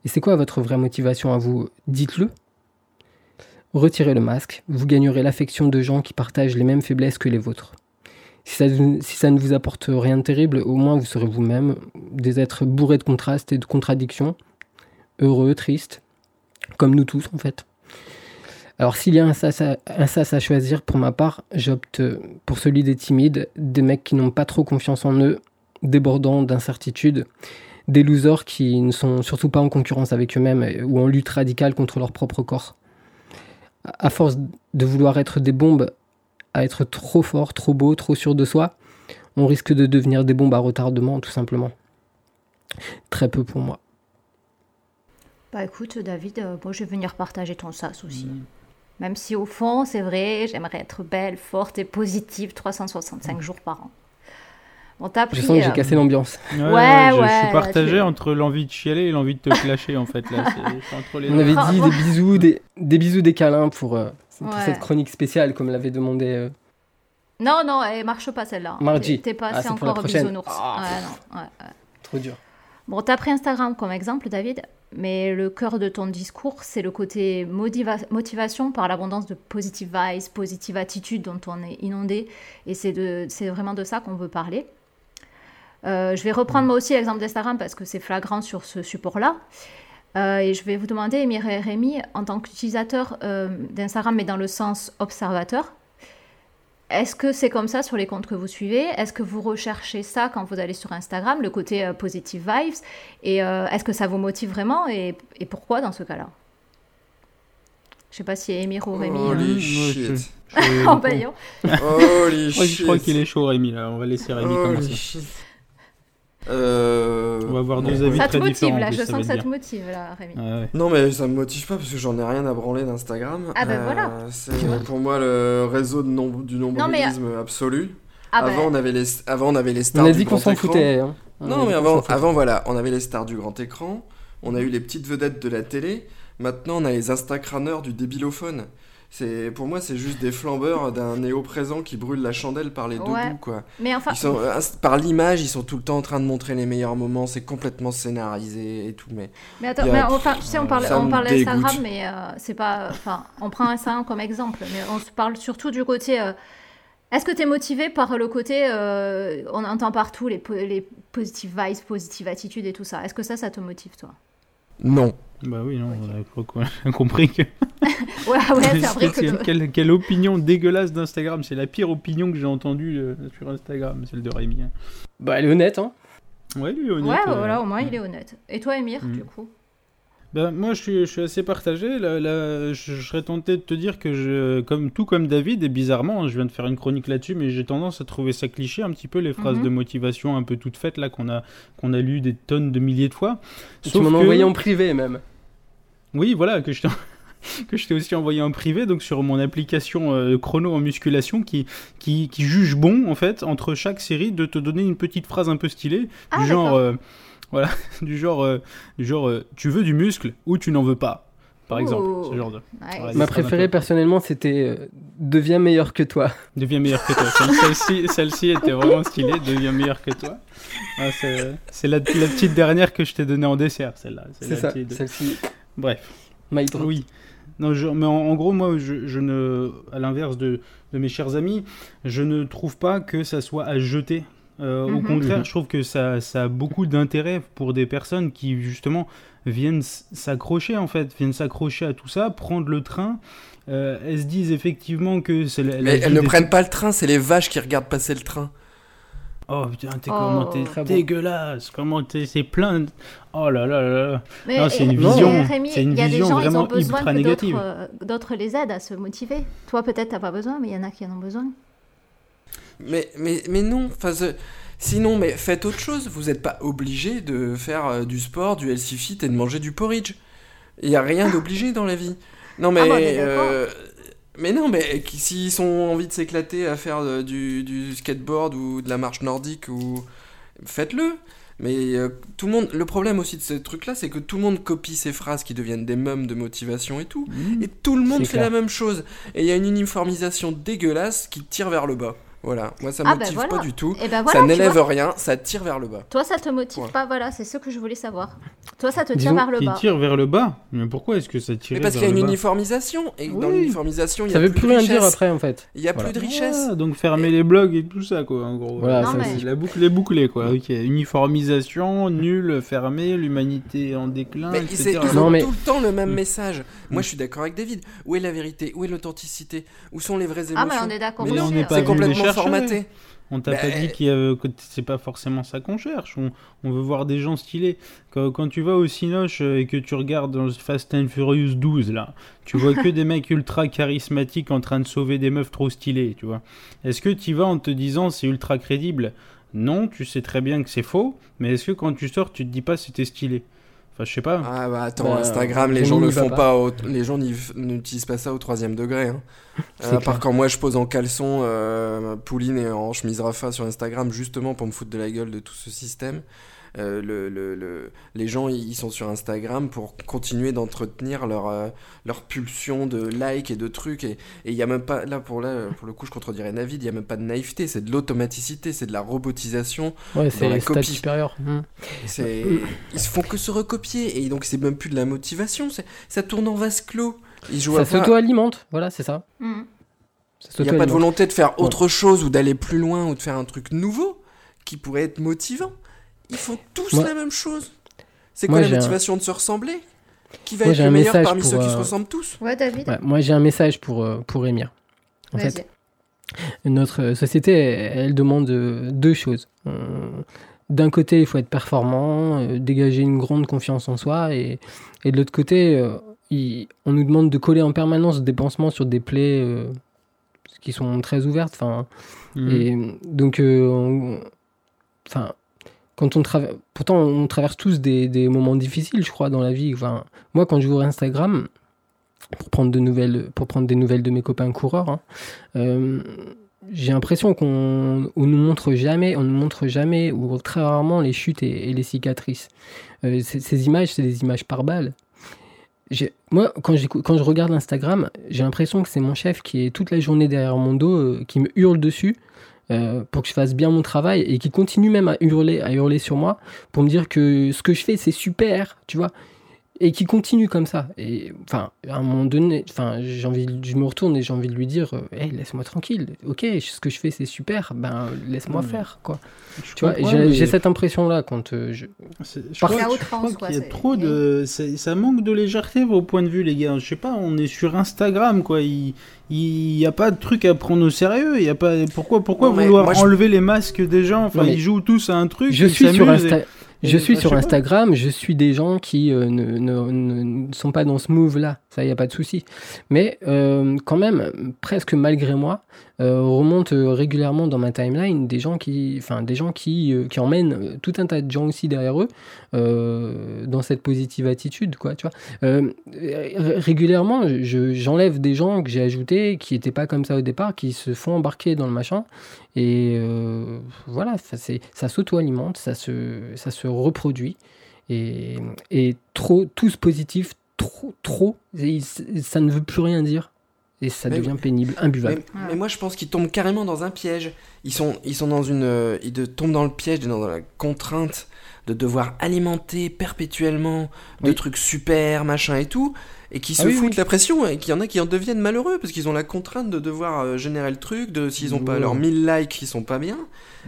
Et c'est quoi votre vraie motivation à vous? Dites-le. Retirez le masque, vous gagnerez l'affection de gens qui partagent les mêmes faiblesses que les vôtres. Si ça, si ça, ne vous apporte rien de terrible, au moins vous serez vous-même, des êtres bourrés de contrastes et de contradictions, heureux, tristes, comme nous tous en fait. Alors s'il y a un sas, à, choisir, pour ma part, j'opte pour celui des timides, des mecs qui n'ont pas trop confiance en eux, débordants d'incertitudes, des losers qui ne sont surtout pas en concurrence avec eux-mêmes ou en lutte radicale contre leur propre corps à force de vouloir être des bombes, à être trop fort, trop beau, trop sûr de soi, on risque de devenir des bombes à retardement, tout simplement. Très peu pour moi. Bah écoute, David, euh, moi je vais venir partager ton sas aussi. Mm. Même si au fond, c'est vrai, j'aimerais être belle, forte et positive 365 jours par an. Je sens que j'ai euh, cassé l'ambiance. Ouais, ouais, je, suis partagé entre l'envie de chialer et l'envie de te clasher en fait. Là, <laughs> On avait dit des bisous, des, des, bisous, des câlins pour, euh, cette chronique spéciale comme l'avait demandé. Euh, non, non, elle marche pas celle-là. Margie. T'es pas ah, assez encore bisounours. Ah, ouais, non, Trop dur. Bon, t'as pris Instagram comme exemple, David, mais le cœur de ton discours, c'est le côté motivation par l'abondance de positive vibes, positive attitude dont on est inondé. Et c'est vraiment de ça qu'on veut parler. Euh, je vais reprendre moi aussi l'exemple d'Instagram parce que c'est flagrant sur ce support-là. Euh, et je vais vous demander, Emir et Rémi, en tant qu'utilisateur euh, d'Instagram, mais dans le sens observateur, est-ce que c'est comme ça sur les comptes que vous suivez? Est-ce que vous recherchez ça quand vous allez sur Instagram, le côté positive vibes? Et est-ce que ça vous motive vraiment? Et, pourquoi dans ce cas-là? Je sais pas si Emir ou Rémi. Holy shit. <laughs> en baillant. Holy shit. Je crois qu'il est chaud, Rémi. Là. On va laisser Rémi commencer. Euh... On va avoir deux avis ça très motive, Là, je sens que ça te motive là, Rémi. Non mais ça me motive pas parce que j'en ai rien à branler d'Instagram. Ah ben euh, voilà. C'est pour moi le réseau de du nombrilisme absolu. Ah avant, on avait les, avant on avait les stars. On a dit qu'on s'en foutait. Hein. Non mais avant, avant voilà, on avait les stars du grand écran, on a eu les petites vedettes de la télé. Maintenant on a les instacraneurs du débilophone. C'est pour moi c'est juste des flambeurs d'un néo présent qui brûle la chandelle par les deux bouts quoi. Mais enfin euh, par l'image ils sont tout le temps en train de montrer les meilleurs moments, c'est complètement scénarisé et tout mais. Mais attends, mais enfin tu sais on parle on parle d'Instagram mais euh, c'est pas enfin on prend Instagram comme exemple mais on se parle surtout du côté euh, est-ce que tu es motivé par le côté, on entend partout les, les positive vibes, positive attitude et tout ça? Est-ce que ça, ça te motive, toi? Non. Bah oui, non, on a <laughs> compris que. <laughs> ouais, ouais, c'est vrai que. Quelle, quelle, opinion dégueulasse d'Instagram. C'est la pire opinion que j'ai entendue euh, sur Instagram, celle de Rémi. Hein. Bah, elle est honnête, hein. Ouais, lui, est honnête. Ouais, euh, voilà, au moins, il est honnête. Et toi, Emir, mm. du coup? Ben, moi, je suis, je suis, assez partagé. Là, là, je, serais tenté de te dire que, je, comme tout comme David, et bizarrement, hein, je viens de faire une chronique là-dessus, mais j'ai tendance à trouver ça cliché un petit peu, les phrases mhm. de motivation un peu toutes faites là qu'on a, qu'on a lues des tonnes de milliers de fois. Sauf tu m'en que... envoyé en privé même. Oui, voilà, que je t'ai <laughs> que je t'ai aussi envoyé en privé, donc sur mon application euh, chrono en musculation qui, qui, qui, juge bon, en fait, entre chaque série, de te donner une petite phrase un peu stylée, ah, du genre... Euh, voilà, <laughs> du genre, euh, du genre euh, tu veux du muscle ou tu n'en veux pas, par exemple. Ce genre de... Ma préférée personnellement, c'était euh, Deviens meilleur que toi. <laughs> Deviens meilleur que toi. Celle-ci celle était vraiment stylée, Deviens meilleur que toi. Ah, c'est la, la, petite dernière que je t'ai donnée en dessert, celle-là. C'est ça, celle-ci. Bref. My oui. Non, je, mais en, gros, moi, je, je ne, à l'inverse de, de, mes chers amis, je ne trouve pas que ça soit à jeter euh, au mhm. contraire, je trouve que ça, ça a beaucoup d'intérêt pour des personnes qui, justement, viennent s'accrocher, en fait, viennent s'accrocher à tout ça, prendre le train. Euh, elles se disent effectivement que c'est Mais elles ne prennent pas le train, c'est les vaches qui regardent passer le train. Oh putain, t'es Oh. comment t'es Très bon. dégueulasse, comment t'es, c'est plein. de- Oh là là là là. Mais, Non, c'est une vision- Rémi, c'est une il y a des vision gens, ils vraiment ont besoin ultra que négative. d'autres, euh, d'autres les aident à se motiver. Toi, peut-être, t'as pas besoin, mais il y en a qui en ont besoin. Mais, mais, mais non, enfin, sinon, mais faites autre chose. Vous n'êtes pas obligé de faire euh, du sport, du healthy fit et de manger du porridge. Il n'y a rien d'obligé dans la vie. Non, mais. Ah, d'accord. euh, mais non, mais s'ils ont envie de s'éclater à faire euh, du, du skateboard ou de la marche nordique, ou faites-le. Mais euh, tout le monde, le problème aussi de ce truc-là, c'est que tout le monde copie ces phrases qui deviennent des mums de motivation et tout. Mmh. Et tout le monde fait clair. la même chose. Et il y a une uniformisation dégueulasse qui tire vers le bas. Voilà, moi ça Ah, ben motive voilà. pas du tout. Et ben voilà, ça n'élève rien, ça tire vers le bas. Toi, ça te motive Ouais. pas, voilà, c'est ce que je voulais savoir. Toi, ça te tire Disons vers le bas. tire vers le bas Mais pourquoi est-ce que ça tire Mais parce qu'il y a une uniformisation, et dans Oui. l'uniformisation, il y Ça a veut plus rien dire richesse. après en fait. Il y a Voilà. plus de richesse. Ah, donc fermer les blogs et tout ça, quoi, en gros. Voilà, Non, ça mais-. La boucle est bouclée, quoi. Ok, uniformisation, nul, fermé, l'humanité en déclin, Mais c'est- etc. ils Non, ont mais- tout le temps le même Mm. message. Moi, Mm. je suis d'accord avec David. Où est la vérité? Où est l'authenticité? Où sont les vraies émotions Ah, mais on est d'accord. Mais on n'est hein. pas venu les complètement. Formaté. On t'a Bah, pas dit qu'il y avait, que c'est pas forcément ça qu'on cherche. On, on veut voir des gens stylés. Quand, quand tu vas au Cinoche euh, et que tu regardes dans Fast and Furious 12, là, tu vois que des mecs ultra charismatiques en train de sauver des meufs trop stylées, tu vois. Est-ce que tu vas en te disant c'est ultra crédible? Non, tu sais très bien que c'est faux, mais est-ce que quand tu sors, tu te dis pas c'était stylé? Enfin, je sais pas. Ah bah attends, Bah, Instagram, les gens ne font pas. pas, au- les gens n'utilisent pas ça au troisième degré. Hein. <laughs> Euh, à part quand moi je pose en caleçon, euh, Pouline et en chemise Rafa sur Instagram justement pour me foutre de la gueule de tout ce système. Euh, le, le- le- les gens ils sont sur Instagram pour continuer d'entretenir leur, euh, leur pulsion de like et de trucs et il y a même pas là pour là pour le coup je contredirais Navid il y a même pas de naïveté c'est de l'automaticité c'est de la robotisation Ouais, c'est la copie. supérieur. Hmm. c'est ils se font que se recopier et donc c'est même plus de la motivation ça tourne en vase clos ils jouent Ça s'auto-alimente, voilà, c'est ça. Ça Il n'y a pas de volonté de faire autre chose ou d'aller plus loin ou de faire un truc nouveau qui pourrait être motivant. Ils font tous Moi- la même chose. C'est Moi, quoi la un- motivation de se ressembler? Qui va Moi, être le meilleur parmi pour, ceux qui se euh, ressemblent tous? Ouais, David Ouais, moi j'ai un message pour, euh, pour. En fait, notre euh, société, elle, elle demande deux choses. D'un côté, il faut être performant, dégager une grande confiance en soi, et, et de l'autre côté, il- on nous demande de coller en permanence des pansements sur des plaies euh, qui sont très ouvertes. Enfin, et donc, euh, on- enfin, quand on traverse, pourtant, on traverse tous des, moments difficiles, je crois, dans la vie. Moi, quand j'ouvre Instagram pour prendre de nouvelles, pour prendre des nouvelles de mes copains coureurs, hein, euh, j'ai l'impression qu'on on nous montre jamais, on nous montre jamais ou très rarement les chutes et, les cicatrices. Euh, ces, images, c'est des images par balle. Moi, quand je regarde Instagram, j'ai l'impression que c'est mon chef qui est toute la journée derrière mon dos, euh, qui me hurle dessus euh, pour que je fasse bien mon travail et qui continue même à hurler, à hurler sur moi pour me dire que ce que je fais c'est super, tu vois, et qui continue comme ça. Et enfin, à un moment donné, enfin, j'ai envie, je me retourne et j'ai envie de lui dire, euh, Hey, laisse-moi tranquille. Ok, ce que je fais c'est super, ben laisse-moi Ouais. faire quoi. Je Tu vois, j'ai cette impression là quand euh, je. Je Par- crois, je crois qu'il y a trop de. Ça manque de légèreté, vos points de vue, les gars. Je sais pas, on est sur Instagram, quoi. Il il y a pas de truc à prendre au sérieux. Il y a pas. Pourquoi, pourquoi Non, vouloir moi, je- enlever les masques des gens? Enfin, Non, ils jouent tous à un truc. Je suis sur s'amusent et- Insta. Je suis sur. Instagram, je suis des gens qui euh, ne, ne- ne- ne sont pas dans ce move-là, ça, il n'y a pas de souci. Mais euh, quand même, presque malgré moi, euh, remonte euh, régulièrement dans ma timeline des gens qui, enfin, des gens qui, qui emmènent tout un tas de gens aussi derrière eux dans cette positive attitude, quoi, tu vois. Ré- régulièrement, je- j'enlève des gens que j'ai ajoutés qui n'étaient pas comme ça au départ, qui se font embarquer dans le machin. Et voilà, ça s'auto-alimente, ça se, ça se reproduit. Et, et trop, tous positifs, trop, trop, et ça ne veut plus rien dire. Et ça Mais- devient pénible, imbuvable. mais moi je pense qu'ils tombent carrément dans un piège. Ils sont, ils sont dans une, euh, ils de- tombent dans le piège, dans la contrainte de devoir alimenter perpétuellement de trucs super, machin et tout, et qui se Ah oui, foutent oui. la pression, et qu'il y en a qui en deviennent malheureux parce qu'ils ont la contrainte de devoir euh, générer le truc, de s'ils ont pas Ouais. leurs 1000 likes, ils sont pas bien.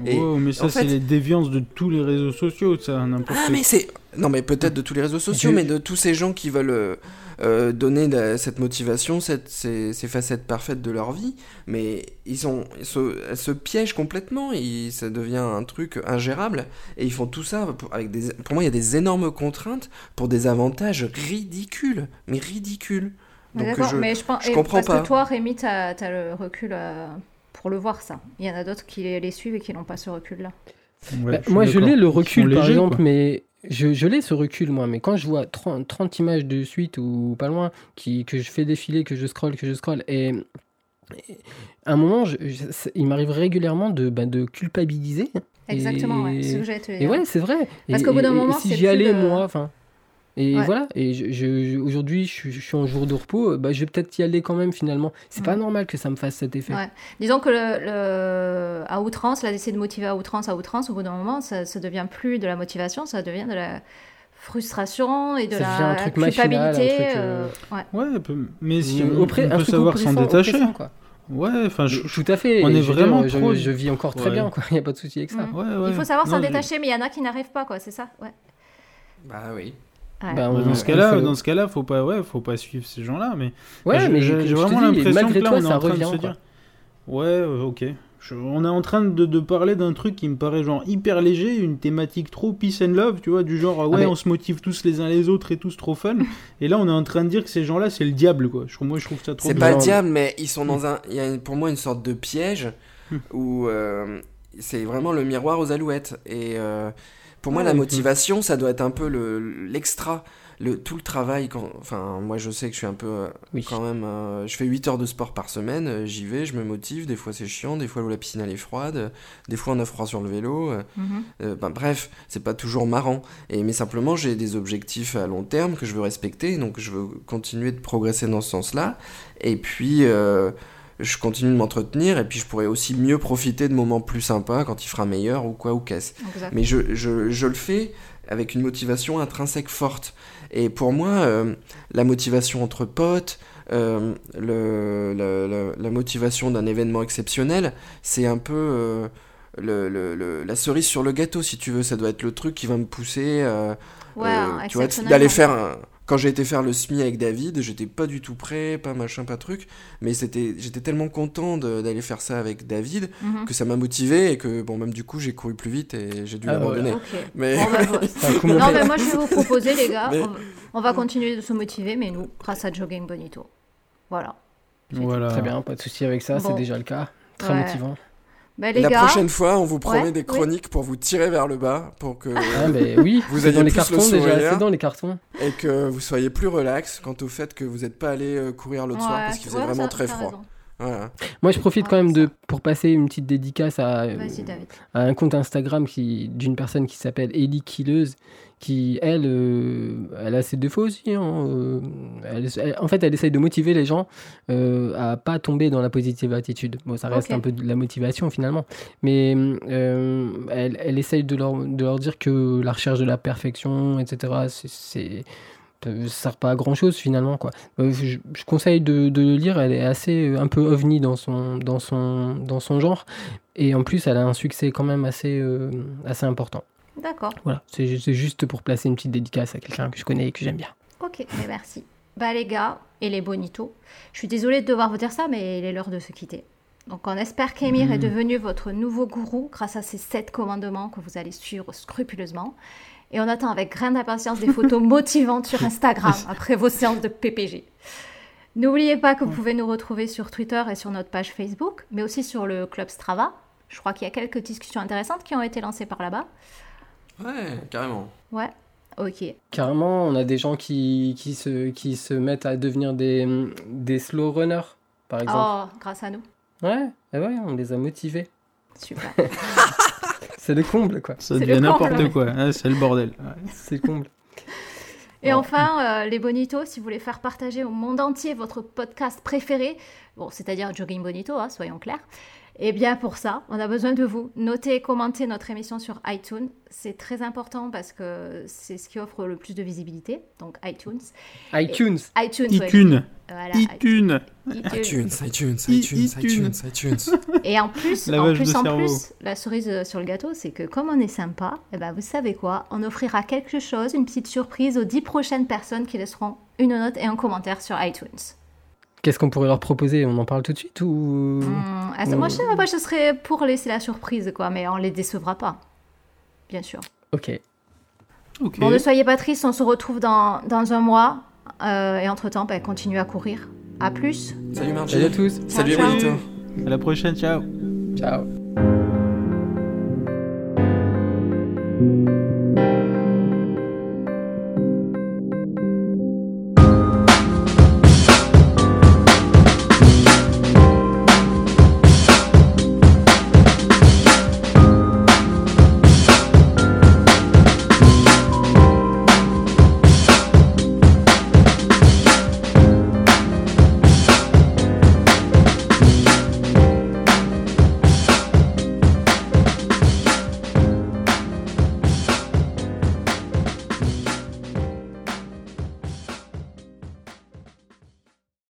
Et Wow, mais ça, en c'est les déviances de tous les réseaux sociaux, ça, n'importe Ah mais c'est non mais peut-être de tous les réseaux sociaux <laughs> mais de tous ces gens qui veulent euh, euh, donner de- cette motivation, cette, ces, ces facettes parfaites de leur vie, mais ils, sont, ils se, elles se piègent complètement, et ça devient un truc ingérable, et ils font tout ça pour, avec des... Pour moi, il y a des énormes contraintes pour des avantages ridicules, mais ridicules. D'accord, je- mais je pense je comprends parce pas. que toi, Rémi, tu as, le recul euh, pour le voir, ça. Il y en a d'autres qui les, les suivent et qui n'ont pas ce recul-là. Ouais, Bah, moi, je l'ai le recul, par légers, exemple, quoi. mais je, je l'ai ce recul, moi. Mais quand je vois 30, 30 images de suite ou pas loin, qui, que je fais défiler, que je scrolle, que je scrolle, et, et à un moment, je- je- ça- il m'arrive régulièrement de, bah, de culpabiliser. Exactement, ouais, Et- ce que te Et ouais, c'est vrai. Parce qu'au bout d'un moment, si c'est j'y plus allais, le- moi, enfin. Et Ouais. voilà, et je, je- aujourd'hui, je, suis- je suis en jour de repos, bah, je vais peut-être y aller quand même finalement. C'est pas Ouais. normal que ça me fasse cet effet. Ouais. Disons que le, le- à outrance, là, d'essayer de motiver à outrance, à outrance, au bout d'un moment, ça, ça devient plus de la motivation, ça devient de la frustration et de Ça la un truc machinal, un culpabilité. truc, euh, euh, ouais. Mais si Euh, on, on peut savoir s'en détacher. quoi. Ouais, enfin, je, Tout à fait. on est vraiment dire, je, trop- je vis encore très Ouais. bien, quoi. <laughs> Il n'y a pas de souci avec ça. Mm. ouais, ouais. Il faut savoir s'en détacher, mais il y en a qui n'arrivent pas, quoi, c'est ça ouais. Bah oui. Ouais. Bah, dans ce cas-là, dans ce cas-là, faut pas, ouais, faut pas suivre ces gens-là, mais Ouais, j'ai- mais j'ai vraiment l'impression que là, toi, on est en train revient. de se quoi. dire, ouais, euh, ok. Je- on est en train de, de parler d'un truc qui me paraît genre hyper léger, une thématique trop peace and love, tu vois, du genre ouais, Ah, mais- on se motive tous les uns les autres et tous trop fun. et là, on est en train de dire que ces gens-là, c'est le diable, quoi. Je, moi, je trouve ça trop C'est pas le diable, mais ils sont dans un. Il y a pour moi une sorte de piège Hmm. où euh, c'est vraiment le miroir aux alouettes. Et euh, pour moi, Ouais, la motivation, ça doit être un peu le l'extra. Le, tout le travail, quand, enfin, moi je sais que je suis un peu euh, Oui. quand même. euh, je fais 8 heures de sport par semaine, euh, j'y vais, je me motive. Des fois c'est chiant, des fois la piscine elle est froide, des fois on a froid sur le vélo. euh, Mhm. euh, ben, bref, c'est pas toujours marrant. Et, mais simplement, j'ai des objectifs à long terme que je veux respecter, donc je veux continuer de progresser dans ce sens-là. Et puis, euh, je continue de m'entretenir, et puis je pourrais aussi mieux profiter de moments plus sympas quand il fera meilleur ou quoi ou qu'est-ce. Mais je, je, je le fais avec une motivation intrinsèque forte. Et pour moi, euh, la motivation entre potes, euh, le, le- le- la motivation d'un événement exceptionnel, c'est un peu euh, le, la cerise sur le gâteau, si tu veux. Ça doit être le truc qui va me pousser euh, Ouais, euh, tu vois, d'aller faire un- Quand j'ai été faire le SMI avec David, j'étais pas du tout prêt, pas machin, pas truc, mais c'était, j'étais tellement content d'aller faire ça avec David Mhm. que ça m'a motivé et que bon même du coup j'ai couru plus vite et j'ai dû Ah, l'abandonner. Ok. Mais Bon, bah. <laughs> Non, mais moi, je vais vous proposer, les gars, Mais- on, va, on va continuer de se motiver, mais nous, grâce à Jogging Bonito. Voilà. Voilà. Très bien, pas de souci avec ça, Bon. c'est déjà le cas. Très Ouais. motivant. Bah, les la gars, prochaine fois, on vous promet Ouais, des oui. chroniques pour vous tirer vers le bas pour que Ah, oui, <laughs> Vous c'est ayez dans les plus le cartons déjà, sourire. c'est dans les cartons. et que vous soyez plus relax quant au fait que vous n'êtes pas allé euh, courir l'autre soir parce qu'il faisait vraiment ça- très froid. raison. Voilà. Moi, je profite Ouais, quand même de, pour passer une petite dédicace à, euh, à un compte Instagram qui d'une personne qui s'appelle Ellie Killeuse, qui, elle, euh, elle a ses défauts aussi. hein, euh, elle- elle- en fait, elle essaye de motiver les gens euh, à pas tomber dans la positive attitude. Bon, ça reste un peu de la motivation finalement, mais euh, elle, elle essaye de leur, de leur dire que la recherche de la perfection, etc., c'est- ça sert pas à grand chose finalement quoi. Euh, je, je conseille de, de le lire, elle est assez euh, un peu ovni dans son, dans son, dans son genre et en plus elle a un succès quand même assez, euh, assez important. D'accord. Voilà, c'est juste pour placer une petite dédicace à quelqu'un que je connais et que j'aime bien. Ok, mais merci. Bah les gars et les bonitos, je suis désolée de devoir vous dire ça, mais il est l'heure de se quitter. Donc on espère qu'Emir est devenu votre nouveau gourou grâce à ces sept commandements que vous allez suivre scrupuleusement. Et on attend avec grande impatience des photos <laughs> motivantes sur Instagram après vos séances de PPG. N'oubliez pas que vous pouvez nous retrouver sur Twitter et sur notre page Facebook, mais aussi sur le club Strava. Je crois qu'il y a quelques discussions intéressantes qui ont été lancées par là-bas. Ouais, carrément. Ouais, ok. Carrément, on a des gens qui, qui, se, qui se mettent à devenir des, des slow runners, par exemple. Oh, grâce à nous. Ouais, eh ouais, on les a motivés. Super. <laughs> C'est le comble, quoi. Ça C'est devient n'importe quoi. hein, c'est le bordel. <laughs> Ouais. C'est le comble. Et enfin, euh, les bonitos, si vous voulez faire partager au monde entier votre podcast préféré, bon, c'est-à-dire Jogging Bonito, hein, soyons clairs, eh bien pour ça, on a besoin de vous. Notez et commentez notre émission sur iTunes. C'est très important parce que c'est ce qui offre le plus de visibilité, donc iTunes. iTunes. iTunes, ouais. Icune. Voilà, iTunes. iTunes, iTunes, iTunes, iTunes, iTunes. <laughs> Et en plus, en Lavage plus, en la cerise euh, sur le gâteau, c'est que comme on est sympa, eh ben, vous savez quoi? On offrira quelque chose, une petite surprise aux 10 prochaines personnes qui laisseront une note et un commentaire sur iTunes. Qu'est-ce qu'on pourrait leur proposer? On en parle tout de suite ou? Hmm, ah, ça, moi, je, moi, je serais pour laisser la surprise, quoi, mais on les décevra pas. Bien sûr. Ok. Bon, ne soyez pas tristes, on se retrouve dans, dans un mois. euh, et entre-temps, ben, continuez à courir. À plus Salut Margie. Salut à tous. Salut. Emilito. À la prochaine, ciao. Ciao.